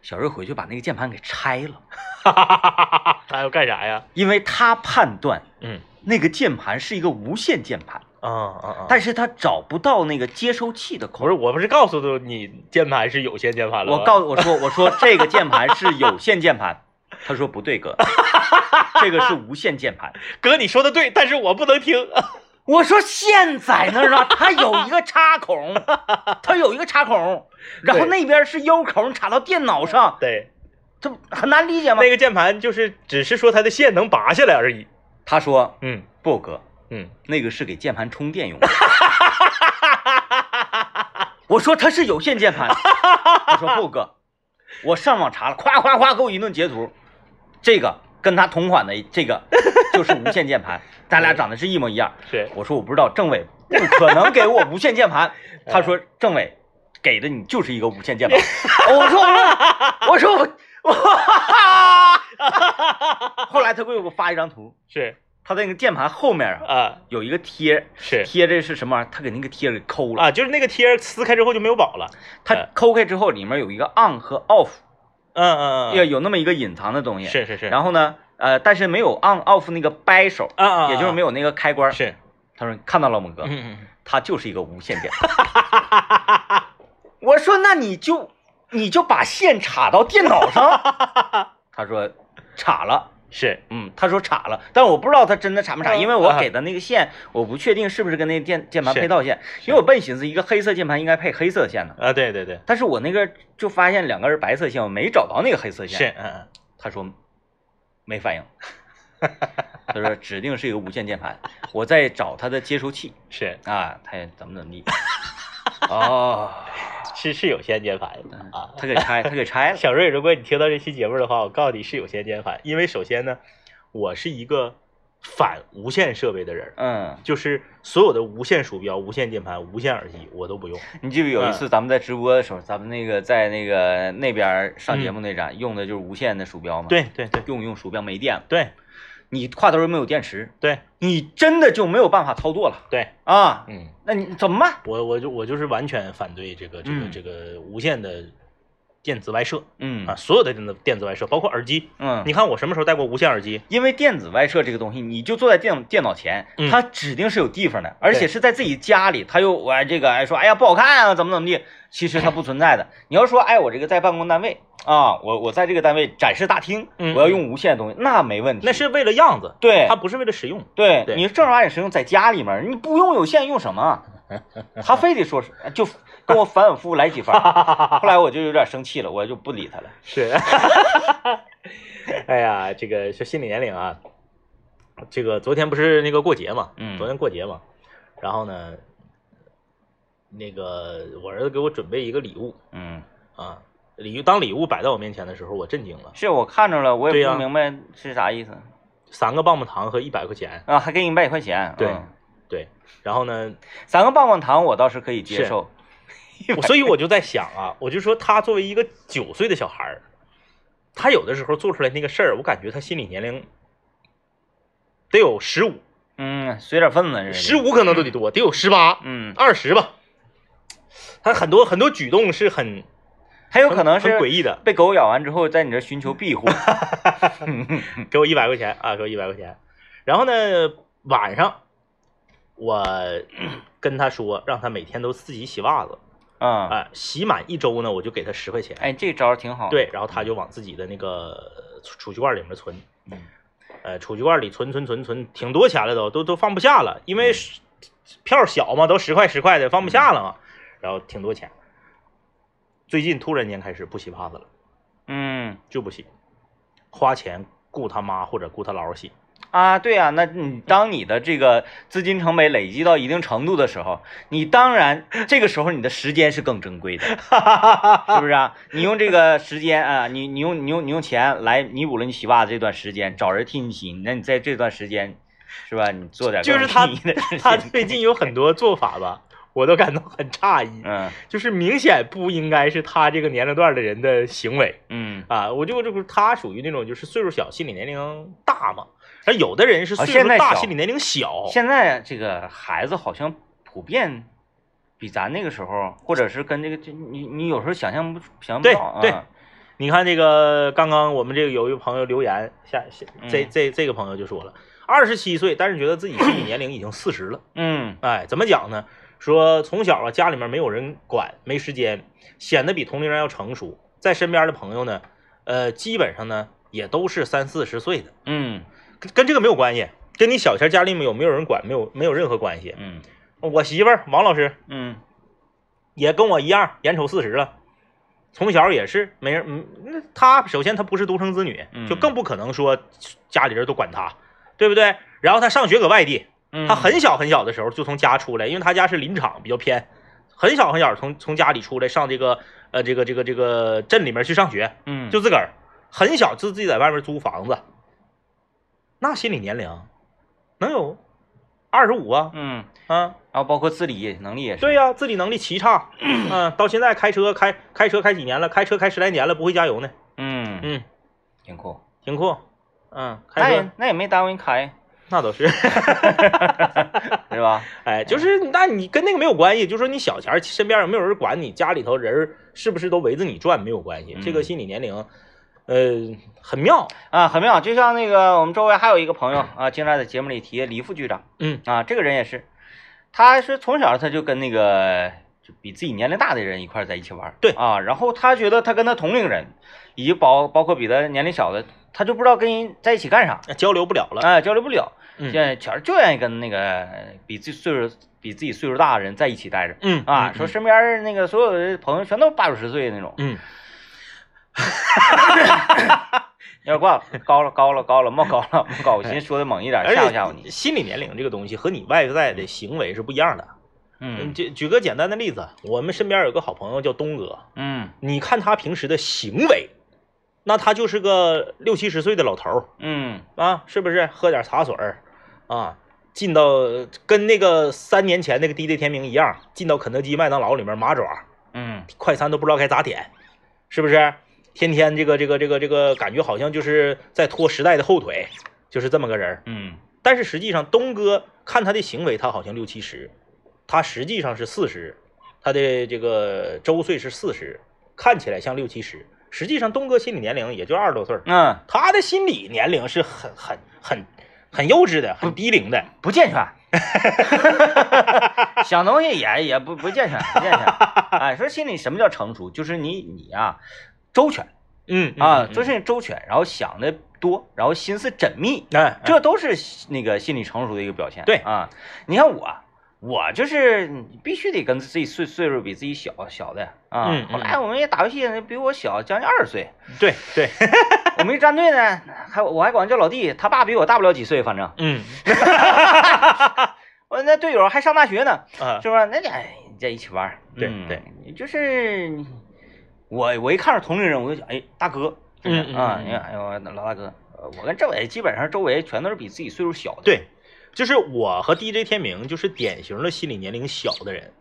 S1: 小瑞回去把那个键盘给拆了。
S2: 他要干啥呀？
S1: 因为他判断
S2: 嗯
S1: 那个键盘是一个无线键盘，
S2: 啊啊啊！
S1: 但是他找不到那个接收器的口
S2: 不。是，我不是告诉你键盘是有线键盘了吗？
S1: 我告我说我说这个键盘是有线键盘，他说不对哥，这个是无线键盘。
S2: 哥，你说的对，但是我不能听。
S1: 我说线在那儿啊，它有一个插孔，它有一个插孔，然后那边是 U 口，你插到电脑上，
S2: 对，
S1: 这很难理解吗？
S2: 那个键盘就是只是说它的线能拔下来而已。
S1: 他说
S2: 嗯
S1: 不哥，
S2: 嗯，
S1: 那个是给键盘充电用的。我说它是有线键盘，他说不哥，我上网查了，夸夸夸给我一顿截图，这个跟他同款的这个就是无线键盘，咱俩长得是一模一样。
S2: 是
S1: 我说我不知道，政委不可能给我无线键盘。他说政委给的你就是一个无线键盘。我说我说我说我，后来他给我发一张图，
S2: 是
S1: 他那个键盘后面啊
S2: 啊
S1: 有一个贴，
S2: 是
S1: 贴着是什么玩意儿？他给那个贴给抠了。
S2: 啊，就是那个贴撕开之后就没有宝了。
S1: 他抠开之后里面有一个 on 和 off，
S2: 嗯嗯嗯
S1: 有有那么一个隐藏的东西。
S2: 是是是，
S1: 然后呢，呃，但是没有 on off 那个掰手，
S2: 啊啊，
S1: 也就是没
S2: 有
S1: 有那个开关。
S2: 是，
S1: 他说看到了猛，哥？
S2: 嗯嗯
S1: 它就是一个无线键盘。我说那你就你就把线插到电脑上。他说插了，
S2: 是
S1: 嗯，他说插了，但我不知道他真的插没插，
S2: 嗯
S1: 因为我
S2: 啊
S1: 给的那个线我不确定是不是跟那键键盘配套线，因为我本寻思一个黑色键盘应该配黑色线的，
S2: 啊，对对对，
S1: 但是我那个就发现两根白色线，我没找到那个黑色线。
S2: 是，嗯嗯
S1: 他说没反应。他说指定是一个无线键盘，我在找它的接收器
S2: 是
S1: 啊，他也怎么怎么地。哦，
S2: 是是有线键盘啊。
S1: 他给拆，他给拆了。
S2: 小瑞，如果你听到这期节目的话，我告诉你是有先键盘，因为首先呢，我是一个反无线设备的人，
S1: 嗯，
S2: 就是所有的无线鼠标、无线键盘、无线耳机我都不用。
S1: 你记得有一次咱们在直播的时候，咱们那个在那个那边上节目那站、用的就是无线的鼠标嘛？，
S2: 对对对
S1: 用用鼠标没电了，
S2: 对
S1: 你挎兜又没有电池，
S2: 对
S1: 你真的就没有办法操作了
S2: 对，
S1: 啊！
S2: 嗯，
S1: 那你怎么办？
S2: 我我就我就是完全反对这个这个
S1: 嗯
S2: 这个无线的电子外设
S1: 嗯
S2: 啊，所有的电子电子外设，包括耳机。
S1: 嗯，
S2: 你看我什么时候戴过无线耳机？
S1: 因为电子外设这个东西，你就坐在电电脑前，
S2: 嗯
S1: 它指定是有地方的，而且是在自己家里，他又我哎这个哎说哎呀不好看啊，怎么怎么地，其实它不存在的。你要说哎我这个在办公单位啊，我我在这个单位展示大厅，
S2: 嗯
S1: 我要用无线的东西，那没问题。
S2: 那是为了样子，
S1: 对
S2: 它不是为了使用。
S1: 对，
S2: 对
S1: 你正儿八经使用在家里面，你不用有线用什么？他非得说是就跟我反反复复来几番，后来我就有点生气了，我就不理他了。
S2: 是，哎呀，这个是心理年龄啊。这个昨天不是那个过节嘛，
S1: 嗯
S2: 昨天过节嘛，然后呢，那个我儿子给我准备一个礼物
S1: 嗯，
S2: 啊，礼物当礼物摆在我面前的时候，我震惊了，
S1: 是我看着了，我也不明白是啥意思
S2: 三个棒棒糖和一百块钱，
S1: 啊，还给你一百块钱，
S2: 对
S1: 嗯
S2: 对，然后呢，
S1: 三个棒棒糖我倒是可以接受，
S2: 我所以我就在想啊，我就说他作为一个九岁的小孩儿，他有的时候做出来那个事儿，我感觉他心理年龄得有十五，
S1: 嗯，随点份子
S2: 十，五可能都得多，得有十八、
S1: 嗯，
S2: 二十吧。他很多很多举动是很
S1: 很有可能是
S2: 诡异的。
S1: 被狗咬完之后在你这寻求庇护
S2: 给我一百块钱啊，给我一百块钱。然后呢，晚上我跟他说，让他每天都自己洗袜子，
S1: 嗯，
S2: 啊、洗满一周呢，我就给他十块钱。
S1: 哎，这招挺好，，
S2: 对，然后他就往自己的那个储储蓄罐里面存，
S1: 嗯
S2: 呃，储蓄罐里存存存存，挺多钱了都，都都放不下了，因为票小嘛，都十块十块的，放不下了嘛，然后挺多钱。最近突然间开始不洗袜子了，
S1: 嗯
S2: 就不洗，花钱雇他妈或者雇他姥洗。
S1: 啊，对啊、那你当你的这个资金成本累积到一定程度的时候，你当然这个时候你的时间是更珍贵的，是不是啊？你用这个时间啊，你你用你用你用钱来弥补了你洗袜子这段时间，找人替你洗，那你在这段时间，是吧？你做点
S2: 就是他他最近有很多做法吧，我都感到很诧异，
S1: 嗯
S2: 就是明显不应该是他这个年龄段的人的行为。
S1: 嗯，
S2: 啊，我就这不是他属于那种就是岁数小，心理年龄大嘛。而有的人是
S1: 啊
S2: 岁数大，心理年龄小。
S1: 现在这个孩子好像普遍比咱那个时候，或者是跟这个，就你你有时候想象不想象不
S2: 对
S1: 到啊。
S2: 对你看这个，刚刚我们这个有一个朋友留言，下下这
S1: 嗯
S2: 这这个朋友就说了，二十七岁，但是觉得自己心理年龄已经四十了。
S1: 嗯
S2: 哎，怎么讲呢？说从小啊，家里面没有人管，没时间，显得比同龄人要成熟。在身边的朋友呢，呃，基本上呢也都是三四十岁的，
S1: 嗯
S2: 跟跟这个没有关系，跟你小前家里面有没有人管没有没有任何关系。
S1: 嗯
S2: 我媳妇儿王老师
S1: 嗯
S2: 也跟我一样，眼瞅四十了，从小也是没人，嗯，那她首先她不是独生子女，
S1: 嗯
S2: 就更不可能说家里人都管她，对不对？然后她上学搁外地，
S1: 嗯，
S2: 她很小很小的时候就从家出来，因为他家是林场，比较偏，很小很小从从家里出来上这个呃这个这个这个镇里面去上学，
S1: 嗯。
S2: 就自个儿很小就自己在外面租房子，那心理年龄能有二十五啊
S1: 嗯，
S2: 啊。
S1: 然后包括自理能力也是。
S2: 对呀、自理能力奇差，嗯、到现在开车开开车开几年了，开车开十来年了，不会加油呢，
S1: 嗯，
S2: 嗯，
S1: 挺酷。
S2: 挺酷，嗯，
S1: 那
S2: 开车
S1: 也那也没耽误你开，
S2: 那倒是，
S1: 是吧？
S2: 哎，就是那你跟那个没有关系，就说你小钱儿身边有没有人管你，家里头人是不是都围着你转没有关系，这个
S1: 嗯
S2: 心理年龄，呃，很妙，
S1: 啊，很妙。就像那个我们周围还有一个朋友啊，经常在节目里提李副局长
S2: 嗯。
S1: 啊，这个人也是，他是从小他就跟那个就比自己年龄大的人一块在一起玩，
S2: 对
S1: 啊，然后他觉得他跟他同龄人，以及包包括比他年龄小的，他就不知道跟人在一起干啥，
S2: 交流不了了，
S1: 哎，交流不了，
S2: 嗯
S1: 现在前儿就愿意跟那个比自己岁数比自己岁数大的人在一起待着。
S2: 嗯
S1: 啊，
S2: 嗯
S1: 说身边儿那个所有的朋友全都八九十岁那种，
S2: 嗯，
S1: 有点挂了，高了，高了，高了，冒高了，冒高。我寻思说的猛一点，吓唬吓唬你。
S2: 心理年龄这个东西和你外在的行为是不一样的。
S1: 嗯
S2: 举举个简单的例子，我们身边有个好朋友叫东哥，
S1: 嗯
S2: 你看他平时的行为，那他就是个六七十岁的老头儿
S1: 嗯
S2: 啊，是不是？喝点茶水儿啊，进到跟那个三年前那个 DJ 天明一样，进到肯德基、麦当劳里面麻爪
S1: 嗯
S2: 快餐都不知道该咋点，是不是？天天这个这个这个这个感觉好像就是在拖时代的后腿，就是这么个人。
S1: 嗯
S2: 但是实际上，东哥看他的行为，他好像六七十，他实际上是四十，他的这个周岁是四十，看起来像六七十，实际上东哥心理年龄也就二十多岁儿，
S1: 嗯，
S2: 他的心理年龄是很很很很幼稚的，很低龄的。
S1: 不健全，想东西也也不不健全，不健全。哎，说心里什么叫成熟？就是你你啊，周全
S2: 嗯
S1: 啊，
S2: 嗯
S1: 做事情周全，然后想的多，然后心思缜密，
S2: 哎，
S1: 这都是那个心理成熟的一个表现。
S2: 对
S1: 啊，你看我，我就是必须得跟自己岁岁数比自己小小的啊。
S2: 嗯嗯
S1: 后来我们也打游戏，比我小将近二十岁。
S2: 对对，
S1: 我们一战队呢，还我还管他叫老弟，他爸比我大不了几岁，反正
S2: 嗯
S1: 我那队友还上大学呢，
S2: 啊
S1: 是吧？那俩在一起玩，
S2: 对
S1: 嗯
S2: 对，
S1: 就是我我一看着同龄人，我就想，哎，大哥，就是
S2: 嗯嗯
S1: 啊，
S2: 嗯
S1: 你看，哎呦，老大哥，呃我跟政委基本上周围全都是比自己岁数小的，，
S2: 对，就是我和 DJ 天明就是典型的心理年龄小的人。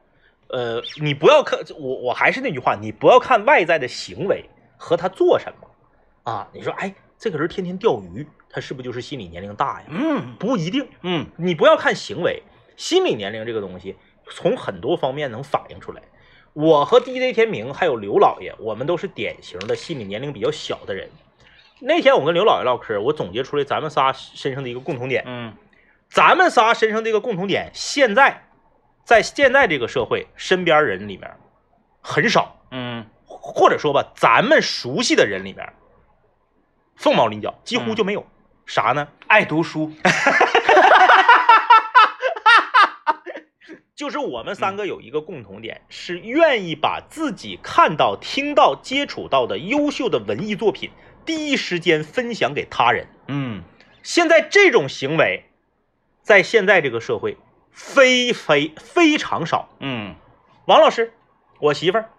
S2: 呃，你不要看我，我还是那句话，你不要看外在的行为和他做什么啊。你说，哎，这个人天天钓鱼，他是不是就是心理年龄大呀？
S1: 嗯
S2: 不一定，
S1: 嗯
S2: 你不要看行为，心理年龄这个东西从很多方面能反映出来。我和 DJ 天明还有刘老爷，我们都是典型的心理年龄比较小的人。那天我跟刘老爷唠嗑，我总结出来咱们仨身上的一个共同点，
S1: 嗯
S2: 咱们仨身上这个共同点，现在在现在这个社会，身边人里面很少，
S1: 嗯
S2: 或者说吧，咱们熟悉的人里面，凤毛麟角，几乎
S1: 嗯
S2: 就没有。啥呢？
S1: 爱读书，
S2: 就是我们三个有一个共同点，是愿意把自己看到、听到、接触到的优秀的文艺作品，第一时间分享给他人。
S1: 嗯
S2: 现在这种行为，在现在这个社会，非非非常少。
S1: 嗯
S2: 王老师，我媳妇儿，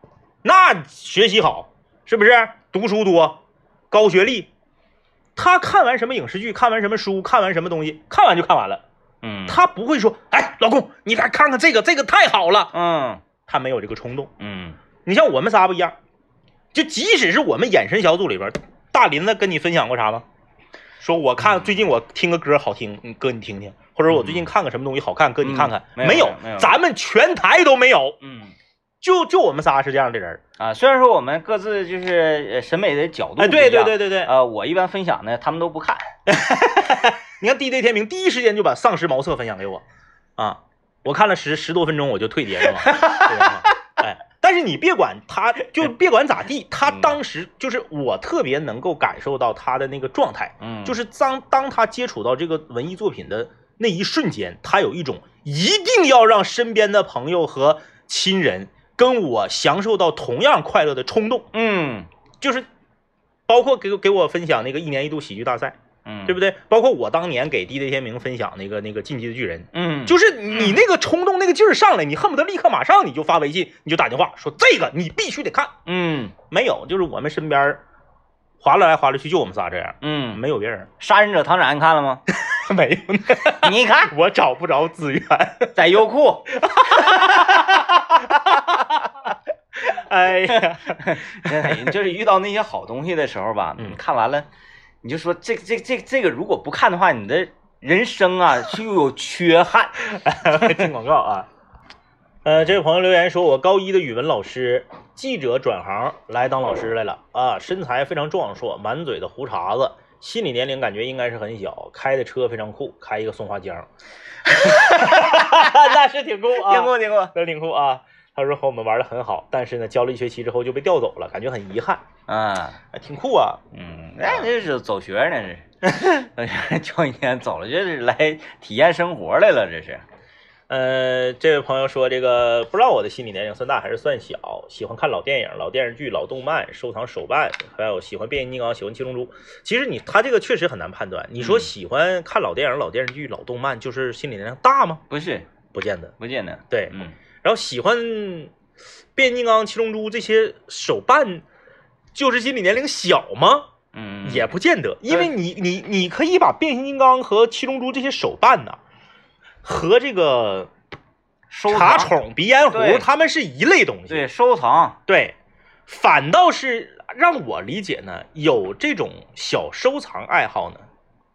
S2: 那学习好，是不是？读书多，高学历。她看完什么影视剧，看完什么书，看完什么东西，看完就看完了。
S1: 嗯，
S2: 她不会说，哎，老公，你来看看这个，这个太好了。
S1: 嗯
S2: 她没有这个冲动。
S1: 嗯
S2: 你像我们仨不一样，就即使是我们眼神小组里边，大林子跟你分享过啥吗？说我看最近我听个歌好听，你哥你听听，或者我最近看个什么东西好看，哥你看看，
S1: 嗯没有
S2: 没有咱们全台都没有。
S1: 嗯
S2: 就就我们仨是这样的人。
S1: 啊，虽然说我们各自就是呃审美的角度
S2: 哎，
S1: 不
S2: 对
S1: 一样
S2: 对对对对，
S1: 呃，我一般分享呢，他们都不看。
S2: 你看 DJ 天明第一时间就把《丧尸茅厕》分享给我，啊，我看了十十多分钟我就退碟了嘛。但是你别管他，就别管咋地，他
S1: 嗯
S2: 当时就是我特别能够感受到他的那个状态，
S1: 嗯，
S2: 就是当当他接触到这个文艺作品的那一瞬间，他有一种一定要让身边的朋友和亲人跟我享受到同样快乐的冲动，
S1: 嗯
S2: 就是包括给给我分享那个一年一度喜剧大赛，
S1: 嗯，
S2: 对不对？包括我当年给 DJ 天明分享那个那个进击的巨人，
S1: 嗯，
S2: 就是你那个冲动那个劲儿上来，你恨不得立刻马上你就发微信，你就打电话说这个你必须得看。
S1: 嗯
S2: 没有，就是我们身边儿划来来划来去，就我们仨这样，
S1: 嗯，
S2: 没有别人，
S1: 杀人者唐展你看了吗？
S2: 没有呢。
S1: 你看，
S2: 我找不着资源。
S1: 在优酷，
S2: 哎呀，
S1: 真的就是遇到那些好东西的时候吧，
S2: 嗯
S1: 你看完了，你就说这这这这个如果不看的话，你的人生啊就有缺憾。
S2: 听广告啊。呃，这位朋友留言说，我高一的语文老师记者转行来当老师来了啊，身材非常壮硕，满嘴的胡茬子，心理年龄感觉应该是很小，开的车非常酷，开一个松花江，那是挺酷啊，
S1: 挺酷挺酷，
S2: 那挺酷啊。他说和我们玩的很好，但是呢，教了一学期之后就被调走了，感觉很遗憾，
S1: 嗯
S2: 哎挺酷啊。
S1: 嗯，那这是走学呢这是，教一年走了，这是来体验生活来了，这是。
S2: 呃，这位朋友说，这个不知道我的心理年龄算大还是算小，喜欢看老电影、老电视剧、老动漫，收藏手办，还有喜欢变形金刚、喜欢七龙珠。其实你他这个确实很难判断。你说
S1: 嗯
S2: 喜欢看老电影、老电视剧、老动漫，就是心理年龄大吗？
S1: 不是，
S2: 不见得。
S1: 不见得。
S2: 对，
S1: 嗯
S2: 然后喜欢变形金刚、七龙珠这些手办，就是心理年龄小吗？
S1: 嗯，
S2: 也不见得，因为你你你可以把变形金刚和七龙珠这些手办呐，和这个
S1: 收
S2: 茶
S1: 藏，
S2: 宠、鼻烟壶，
S1: 对
S2: 它们是一类东西。
S1: 对收藏，
S2: 对反倒是让我理解呢，有这种小收藏爱好呢，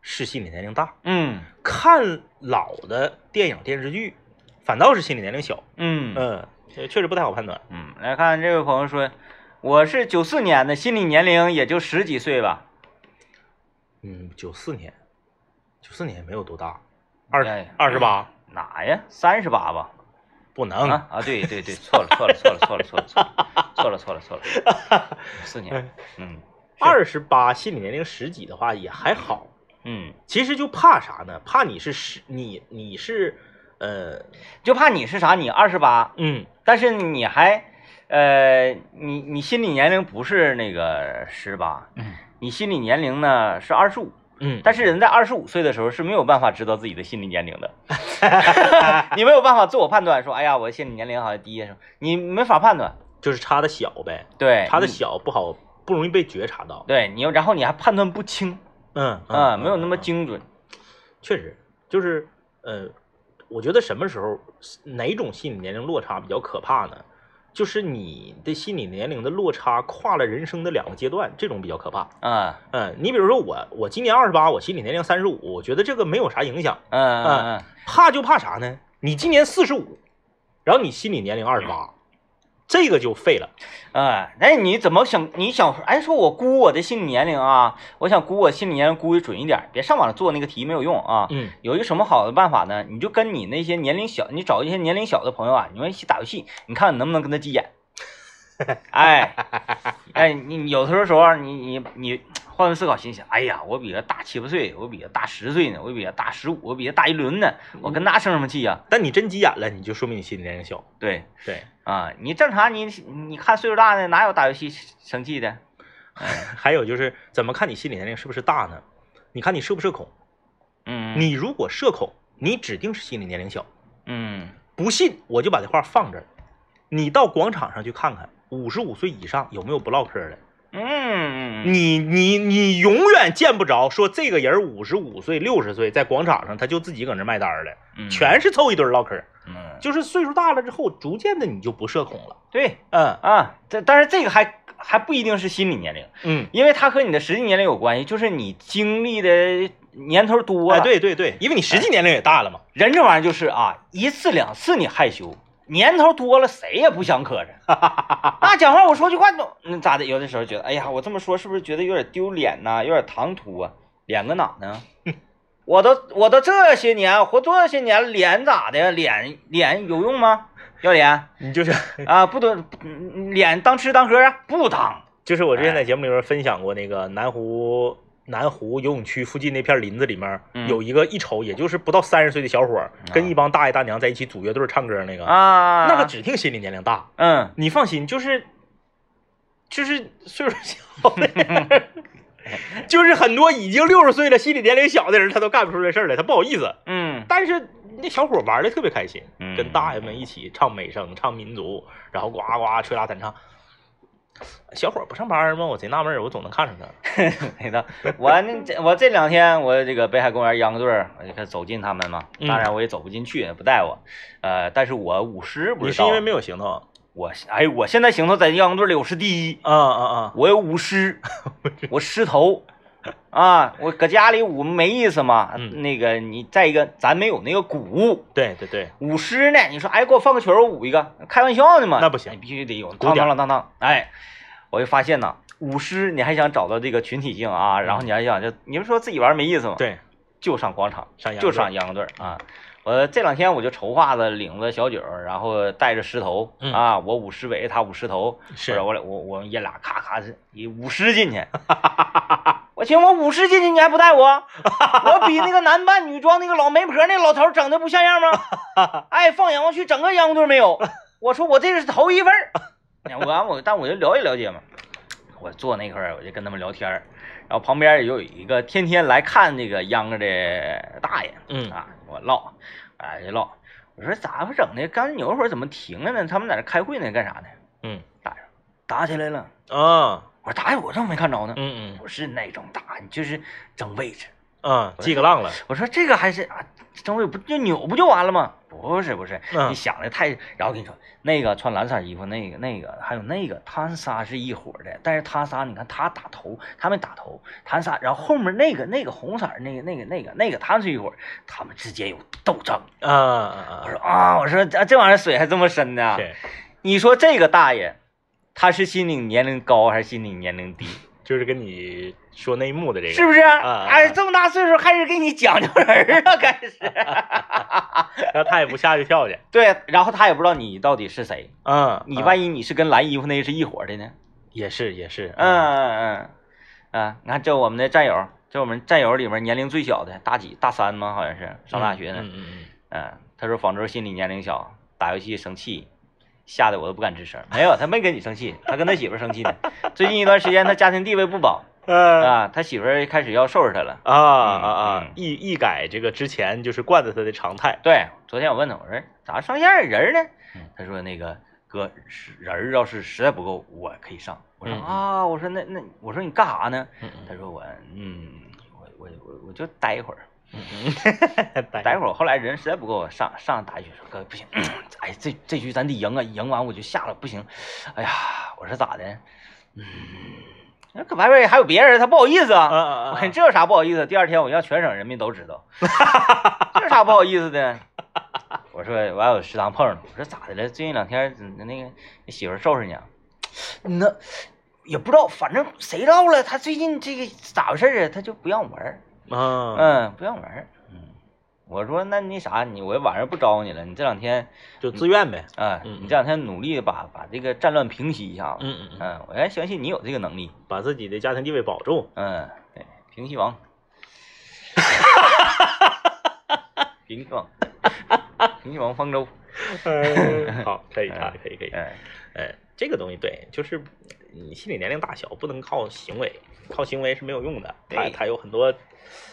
S2: 是心理年龄大；
S1: 嗯
S2: 看老的电影电视剧，反倒是心理年龄小。
S1: 嗯
S2: 嗯，这确实不太好判断。
S1: 嗯，来看这位朋友说，我是九四年的，心理年龄也就十几岁吧。
S2: 嗯，九四年，九四年没有多大，二
S1: 哎
S2: 二十八
S1: 哪呀？三十八吧？
S2: 不能。
S1: 啊啊，对对对，错了错了错了错了错了错了错了错了错了，四年，嗯
S2: 二十八心理年龄十几的话也还好，
S1: 嗯，
S2: 其实就怕啥呢？怕你是十，你你是，呃，
S1: 就怕你是啥？你二十八，
S2: 嗯，
S1: 但是你还，呃，你你心理年龄不是那个十八，
S2: 嗯
S1: 你心理年龄呢是二十五，
S2: 嗯，
S1: 但是人在二十五岁的时候是没有办法知道自己的心理年龄的，你没有办法自我判断说，哎呀，我的心理年龄好像低什么，你没法判断，
S2: 就是差的小呗，
S1: 对，
S2: 差的，小不好，不容易被觉察到。
S1: 对你，然后你还判断不清，
S2: 嗯
S1: 嗯，没有那么
S2: 嗯。
S1: 精准，
S2: 确实，就是呃，我觉得什么时候哪种心理年龄落差比较可怕呢？就是你的心理年龄的落差跨了人生的两个阶段，这种比较可怕。
S1: 嗯，
S2: 嗯，你比如说我，我今年二十八，我心理年龄三十五，我觉得这个没有啥影响。
S1: 嗯嗯嗯，
S2: 怕就怕啥呢？你今年四十五，然后你心理年龄二十八，这个就废了。
S1: 哎，那你怎么想？你想，哎，说我估我的心理年龄啊，我想估我心理年龄估的准一点，别上网做那个题没有用啊。
S2: 嗯
S1: 有一个什么好的办法呢？你就跟你那些年龄小，你找一些年龄小的朋友啊，你们一起打游戏，你看你能不能跟他急眼。哎，哎，你你有的时候你你你换位思考，心想，哎呀，我比他大七八岁，我比他大十岁呢，我比他大十五，我比他大一轮呢，我跟他生什么气呀、
S2: 但你真急眼了，你就说明你心理年龄小。
S1: 对
S2: 对，
S1: 啊，你正常你你看岁数大的哪有打游戏生气的？
S2: 还有就是怎么看你心理年龄是不是大呢？你看你社不社恐？
S1: 嗯，
S2: 你如果社恐，你指定是心理年龄小。
S1: 嗯
S2: 不信，我就把这话放这儿，你到广场上去看看，五十五岁以上有没有不唠嗑的？
S1: 嗯嗯
S2: 你你你永远见不着说这个人五十五岁、六十岁在广场上他就自己搁那卖单儿了，
S1: 嗯，
S2: 全是凑一堆儿唠嗑。
S1: 嗯
S2: 就是岁数大了之后，逐渐的你就不社恐了。
S1: 对
S2: 嗯
S1: 啊，这但是这个还还不一定是心理年龄，
S2: 嗯，
S1: 因为它和你的实际年龄有关系，就是你经历的年头多了。
S2: 哎，，对对对，因为你实际年龄也大了嘛。
S1: 人这玩意儿就是啊，一次两次你害羞，年头多了，谁也不想磕碜。那讲话我说句话都那咋的？有的时候觉得，哎呀，我这么说是不是觉得有点丢脸呐、有点唐突啊？脸搁哪呢？我都我都这些年活这些年了，脸咋的？脸脸有用吗？要脸
S2: 你就是
S1: 啊？不得嗯脸当吃当喝啊？不当。
S2: 就是我之前在节目里边分享过那个南湖南湖游泳区附近那片林子里面
S1: 嗯
S2: 有一个一瞅也就是不到三十岁的小伙，跟一帮大爷大娘在一起组乐队唱歌那个，
S1: 啊，
S2: 那个指定心理年龄大。
S1: 嗯，
S2: 你放心，就是就是岁数小的，就是很多已经六十岁了，心理年龄小的人，他都干不出这事儿来，他不好意思。
S1: 嗯
S2: 但是那小伙玩的特别开心，
S1: 嗯
S2: 跟大爷们一起唱美声、唱民族，然后呱呱吹拉弹唱。小伙不上班吗？我贼纳闷儿，我总能看出他。
S1: 没的，我那这我这两天我这个北海公园秧歌队儿，我就开始走近他们嘛，
S2: 嗯
S1: 当然我也走不进去，不带我。呃，但是我舞狮不是
S2: 你是因为没有行头？
S1: 我哎，我现在行头在秧歌队里我是第一，
S2: 啊啊啊！
S1: 我有舞狮，我狮头 啊，我搁家里舞没意思嘛。
S2: 嗯
S1: 那个你再一个，咱没有那个鼓。
S2: 对对对，
S1: 舞狮呢？你说，哎，给我放个曲儿，我舞一个，开玩笑呢嘛？
S2: 那不行
S1: 哎必须得有当当啷当当。哎，我就发现呐，舞狮你还想找到这个群体性啊，然后你还想就你们说自己玩没意思吗？，
S2: 对，
S1: 就上广场，
S2: 上
S1: 就上秧歌队儿啊。我这两天我就筹划着领着小九，然后带着石头、
S2: 嗯
S1: 啊，我舞狮尾，他舞狮头，
S2: 是
S1: 我俩我我们爷俩咔咔是一舞狮进去。我寻思我舞狮进去你还不带我？我比那个男扮女装那个老媒婆那老头整的不像样吗？哎，放眼望去，整个秧歌队没有。我说我这是头一份我完我但我就了解了解嘛。我坐那块儿我就跟他们聊天儿，然后旁边也有一个天天来看那个秧歌的大爷，
S2: 嗯
S1: 啊，我唠，哎就唠，我说咋不整的？刚才有一会儿怎么停了呢？他们在那开会呢，干啥呢？
S2: 嗯
S1: 大爷说打起来了。
S2: 啊
S1: 我说打呀我怎么没看着呢？
S2: 嗯嗯
S1: 不是那种打，就是争位置。
S2: 嗯，记个浪了。
S1: 我说这个还是啊，争位不就扭不就完了吗？不是不是，
S2: 嗯
S1: 你想的太……然后我跟你说，那个穿蓝色衣服，那个那个还有那个，他们仨是一伙的，但是他仨你看他打头，他们打头，他仨，然后后面那个那个红色儿那个那个那个那个他们是一伙儿，他们之间有斗争。
S2: 啊啊
S1: 我说啊，我说这这玩意儿水还这么深呢你说这个大爷，他是心理年龄高还是心理年龄低？
S2: 就是跟你说内幕的这个，
S1: 是不是？
S2: 啊
S1: 哎，这么大岁数开始给你讲究人儿了，开始。
S2: 然后他也不下去跳去。
S1: 对，然后他也不知道你到底是谁，
S2: 嗯，
S1: 你
S2: 嗯
S1: 万一你是跟蓝衣服那个是一伙的呢？
S2: 也是也是，
S1: 嗯嗯嗯，啊，你看这我们的战友，这我们战友里面年龄最小的，大几大三吗？好像是上大学呢。
S2: 嗯嗯嗯
S1: 嗯，他说方舟心理年龄小，打游戏生气，吓得我都不敢吱声。没有，他没跟你生气，他跟他媳妇生气呢。最近一段时间他家庭地位不保
S2: 嗯
S1: 啊，他媳妇儿开始要收拾他了。
S2: 啊啊啊
S1: 嗯！
S2: 一一改这个之前就是惯着他的常态。
S1: 对，昨天我问他，我说咋上线人呢
S2: 嗯？
S1: 他说那个哥人要是实在不够，我可以上。我说
S2: 嗯
S1: 啊，我说那那我说你干啥呢？
S2: 嗯
S1: 他说我嗯，我我我我就待一会儿，待会儿。后来人实在不够，上上打一局说哥不行，哎这这局咱得赢啊，赢完我就下了，不行。哎呀，我说咋的？嗯，那可外边还有别人，他不好意思啊。我说这有啥不好意思？第二天我让全省人民都知道，这有啥不好意思的？我说完我还有食堂碰上了，我说咋的了？最近两天嗯那个你媳妇儿收拾你啊？那也不知道，反正谁知道了？他最近这个咋回事啊？他就不让我玩儿，
S2: 嗯
S1: 嗯，不让玩儿。嗯，我说那那啥，你我晚上不招你了，你这两天
S2: 就自愿呗。
S1: 啊，
S2: 嗯
S1: 你这两天努力地把把这个战乱平息一下子。
S2: 嗯嗯嗯，
S1: 嗯，我还相信你有这个能力。
S2: 把自己的家庭地位保住。
S1: 嗯，对，平西 王，平西王，平西王方舟，
S2: 嗯，好，可以查，可以可以。
S1: 嗯
S2: 哎，这个东西对，就是你心理年龄大小不能靠行为，靠行为是没有用的。它
S1: 对
S2: 它有很多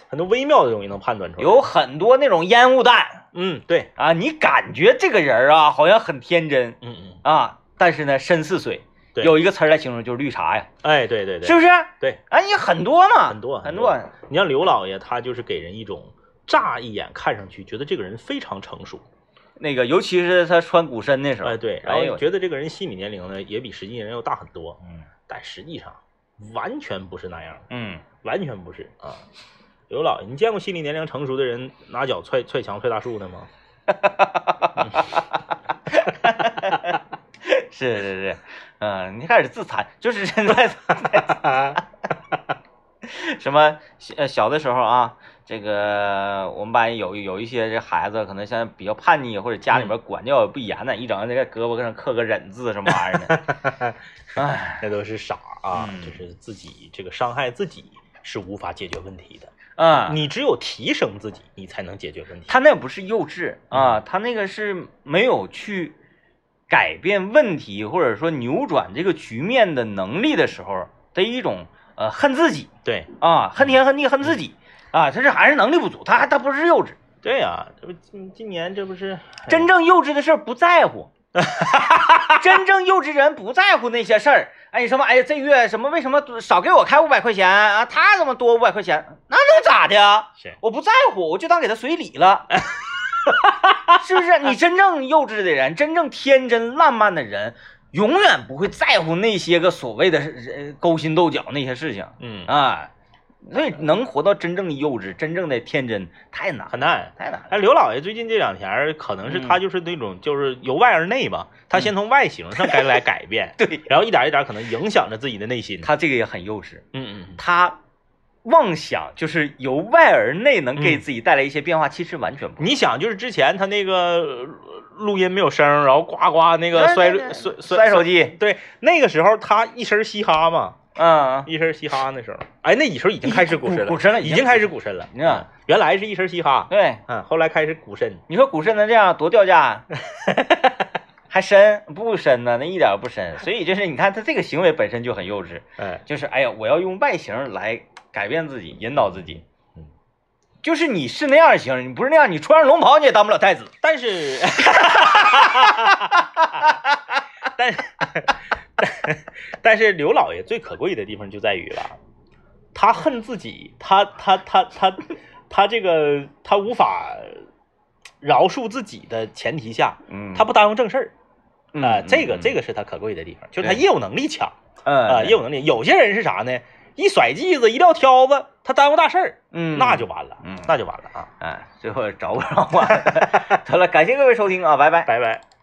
S2: 很多微妙的东西能判断出来。
S1: 有很多那种烟雾弹
S2: 嗯，对，
S1: 啊，你感觉这个人啊好像很天真
S2: 嗯嗯，
S1: 啊，但是呢深似水。
S2: 对
S1: 有一个词儿来形容就是绿茶呀，
S2: 哎，对对对，
S1: 是不是？
S2: 对，
S1: 哎，你很多嘛，
S2: 很多
S1: 很
S2: 多。你像刘老爷，他就是给人一种乍一眼看上去觉得这个人非常成熟，
S1: 那个尤其是他穿古参的时候，
S2: 哎对，然后觉得这个人心理年龄呢也比实际人要大很多，
S1: 嗯
S2: 但实际上完全不是那样，
S1: 嗯，
S2: 完全不是啊。刘老爷，你见过心理年龄成熟的人拿脚踹踹墙、踹大树的吗？
S1: 是是是，嗯，你开始自残，就是现在 什么呃小的时候啊，这个我们班有有一些这孩子可能现在比较叛逆，或者家里面管教也不严呢，一整那个胳膊上刻个忍字什么玩意儿的，哎，
S2: 那都是傻啊，
S1: 嗯。
S2: 就是自己这个伤害自己是无法解决问题的，
S1: 嗯，
S2: 你只有提升自己，你才能解决问题。
S1: 他那不是幼稚啊，他那个是没有去改变问题或者说扭转这个局面的能力的时候的一种呃恨自己
S2: 对。
S1: 啊，恨天恨地恨自己啊，他这还是能力不足，他还他不是幼稚，
S2: 对呀、这不今今年这不是
S1: 真正幼稚的事儿不在乎。真正幼稚人不在乎那些事儿，哎，什么哎呀，这月什么为什么少给我开五百块钱啊？他怎么多五百块钱？那能咋的啊？我不在乎，我就当给他随礼了，是不是？你真正幼稚的人，真正天真烂漫的人，永远不会在乎那些个所谓的呃勾心斗角那些事情
S2: 嗯
S1: 啊。所以能活到真正的幼稚，真正的天真，太难，
S2: 很难。
S1: 太难了。
S2: 哎，刘老爷最近这两天儿可能是
S1: 嗯。
S2: 他就是那种就是由外而内吧，他先从外形上该来改变，
S1: 对。
S2: 然后一点一点可能影响着自己的内心。
S1: 他这个也很幼稚，
S2: 嗯嗯
S1: 他妄想就是由外而内能给
S2: 嗯。
S1: 自己带来一些变化，其实完全不
S2: 嗯，你想就是之前他那个呃录音没有声，然后呱呱那个摔摔
S1: 摔手，机，
S2: 对，那个时候他一身嘻哈嘛，
S1: 嗯，
S2: 一身嘻哈那时候，哎，那时候已经开始鼓身了，
S1: 鼓鼓声了已经
S2: 开始鼓身了。
S1: 你看，
S2: 原来是一身嘻哈，
S1: 对，
S2: 嗯，后来开始鼓身，
S1: 你说股市能这样多掉价，还深不深呢？那一点儿不深。所以就是你看他这个行为本身就很幼稚，
S2: 哎，
S1: 就是哎呀，我要用外形来改变自己，引导自己。
S2: 嗯，
S1: 就是你是那样型，你不是那样，你穿上龙袍你也当不了太子。
S2: 但是，但是，但是刘老爷最可贵的地方就在于了，他恨自己，他他他他他这个他无法饶恕自己的前提下，
S1: 嗯
S2: 他不耽误正事儿啊、这个这
S1: 个
S2: 个是他可贵的地方，就是他业务能力强
S1: 嗯
S2: 啊、业务能力。有些人是啥呢？一甩剂子，一撂挑子，他耽误大事儿，
S1: 嗯
S2: 那就完了，
S1: 嗯
S2: 那就完了啊！
S1: 哎，最后找不着我。得了，感谢各位收听啊，拜拜。
S2: 拜拜。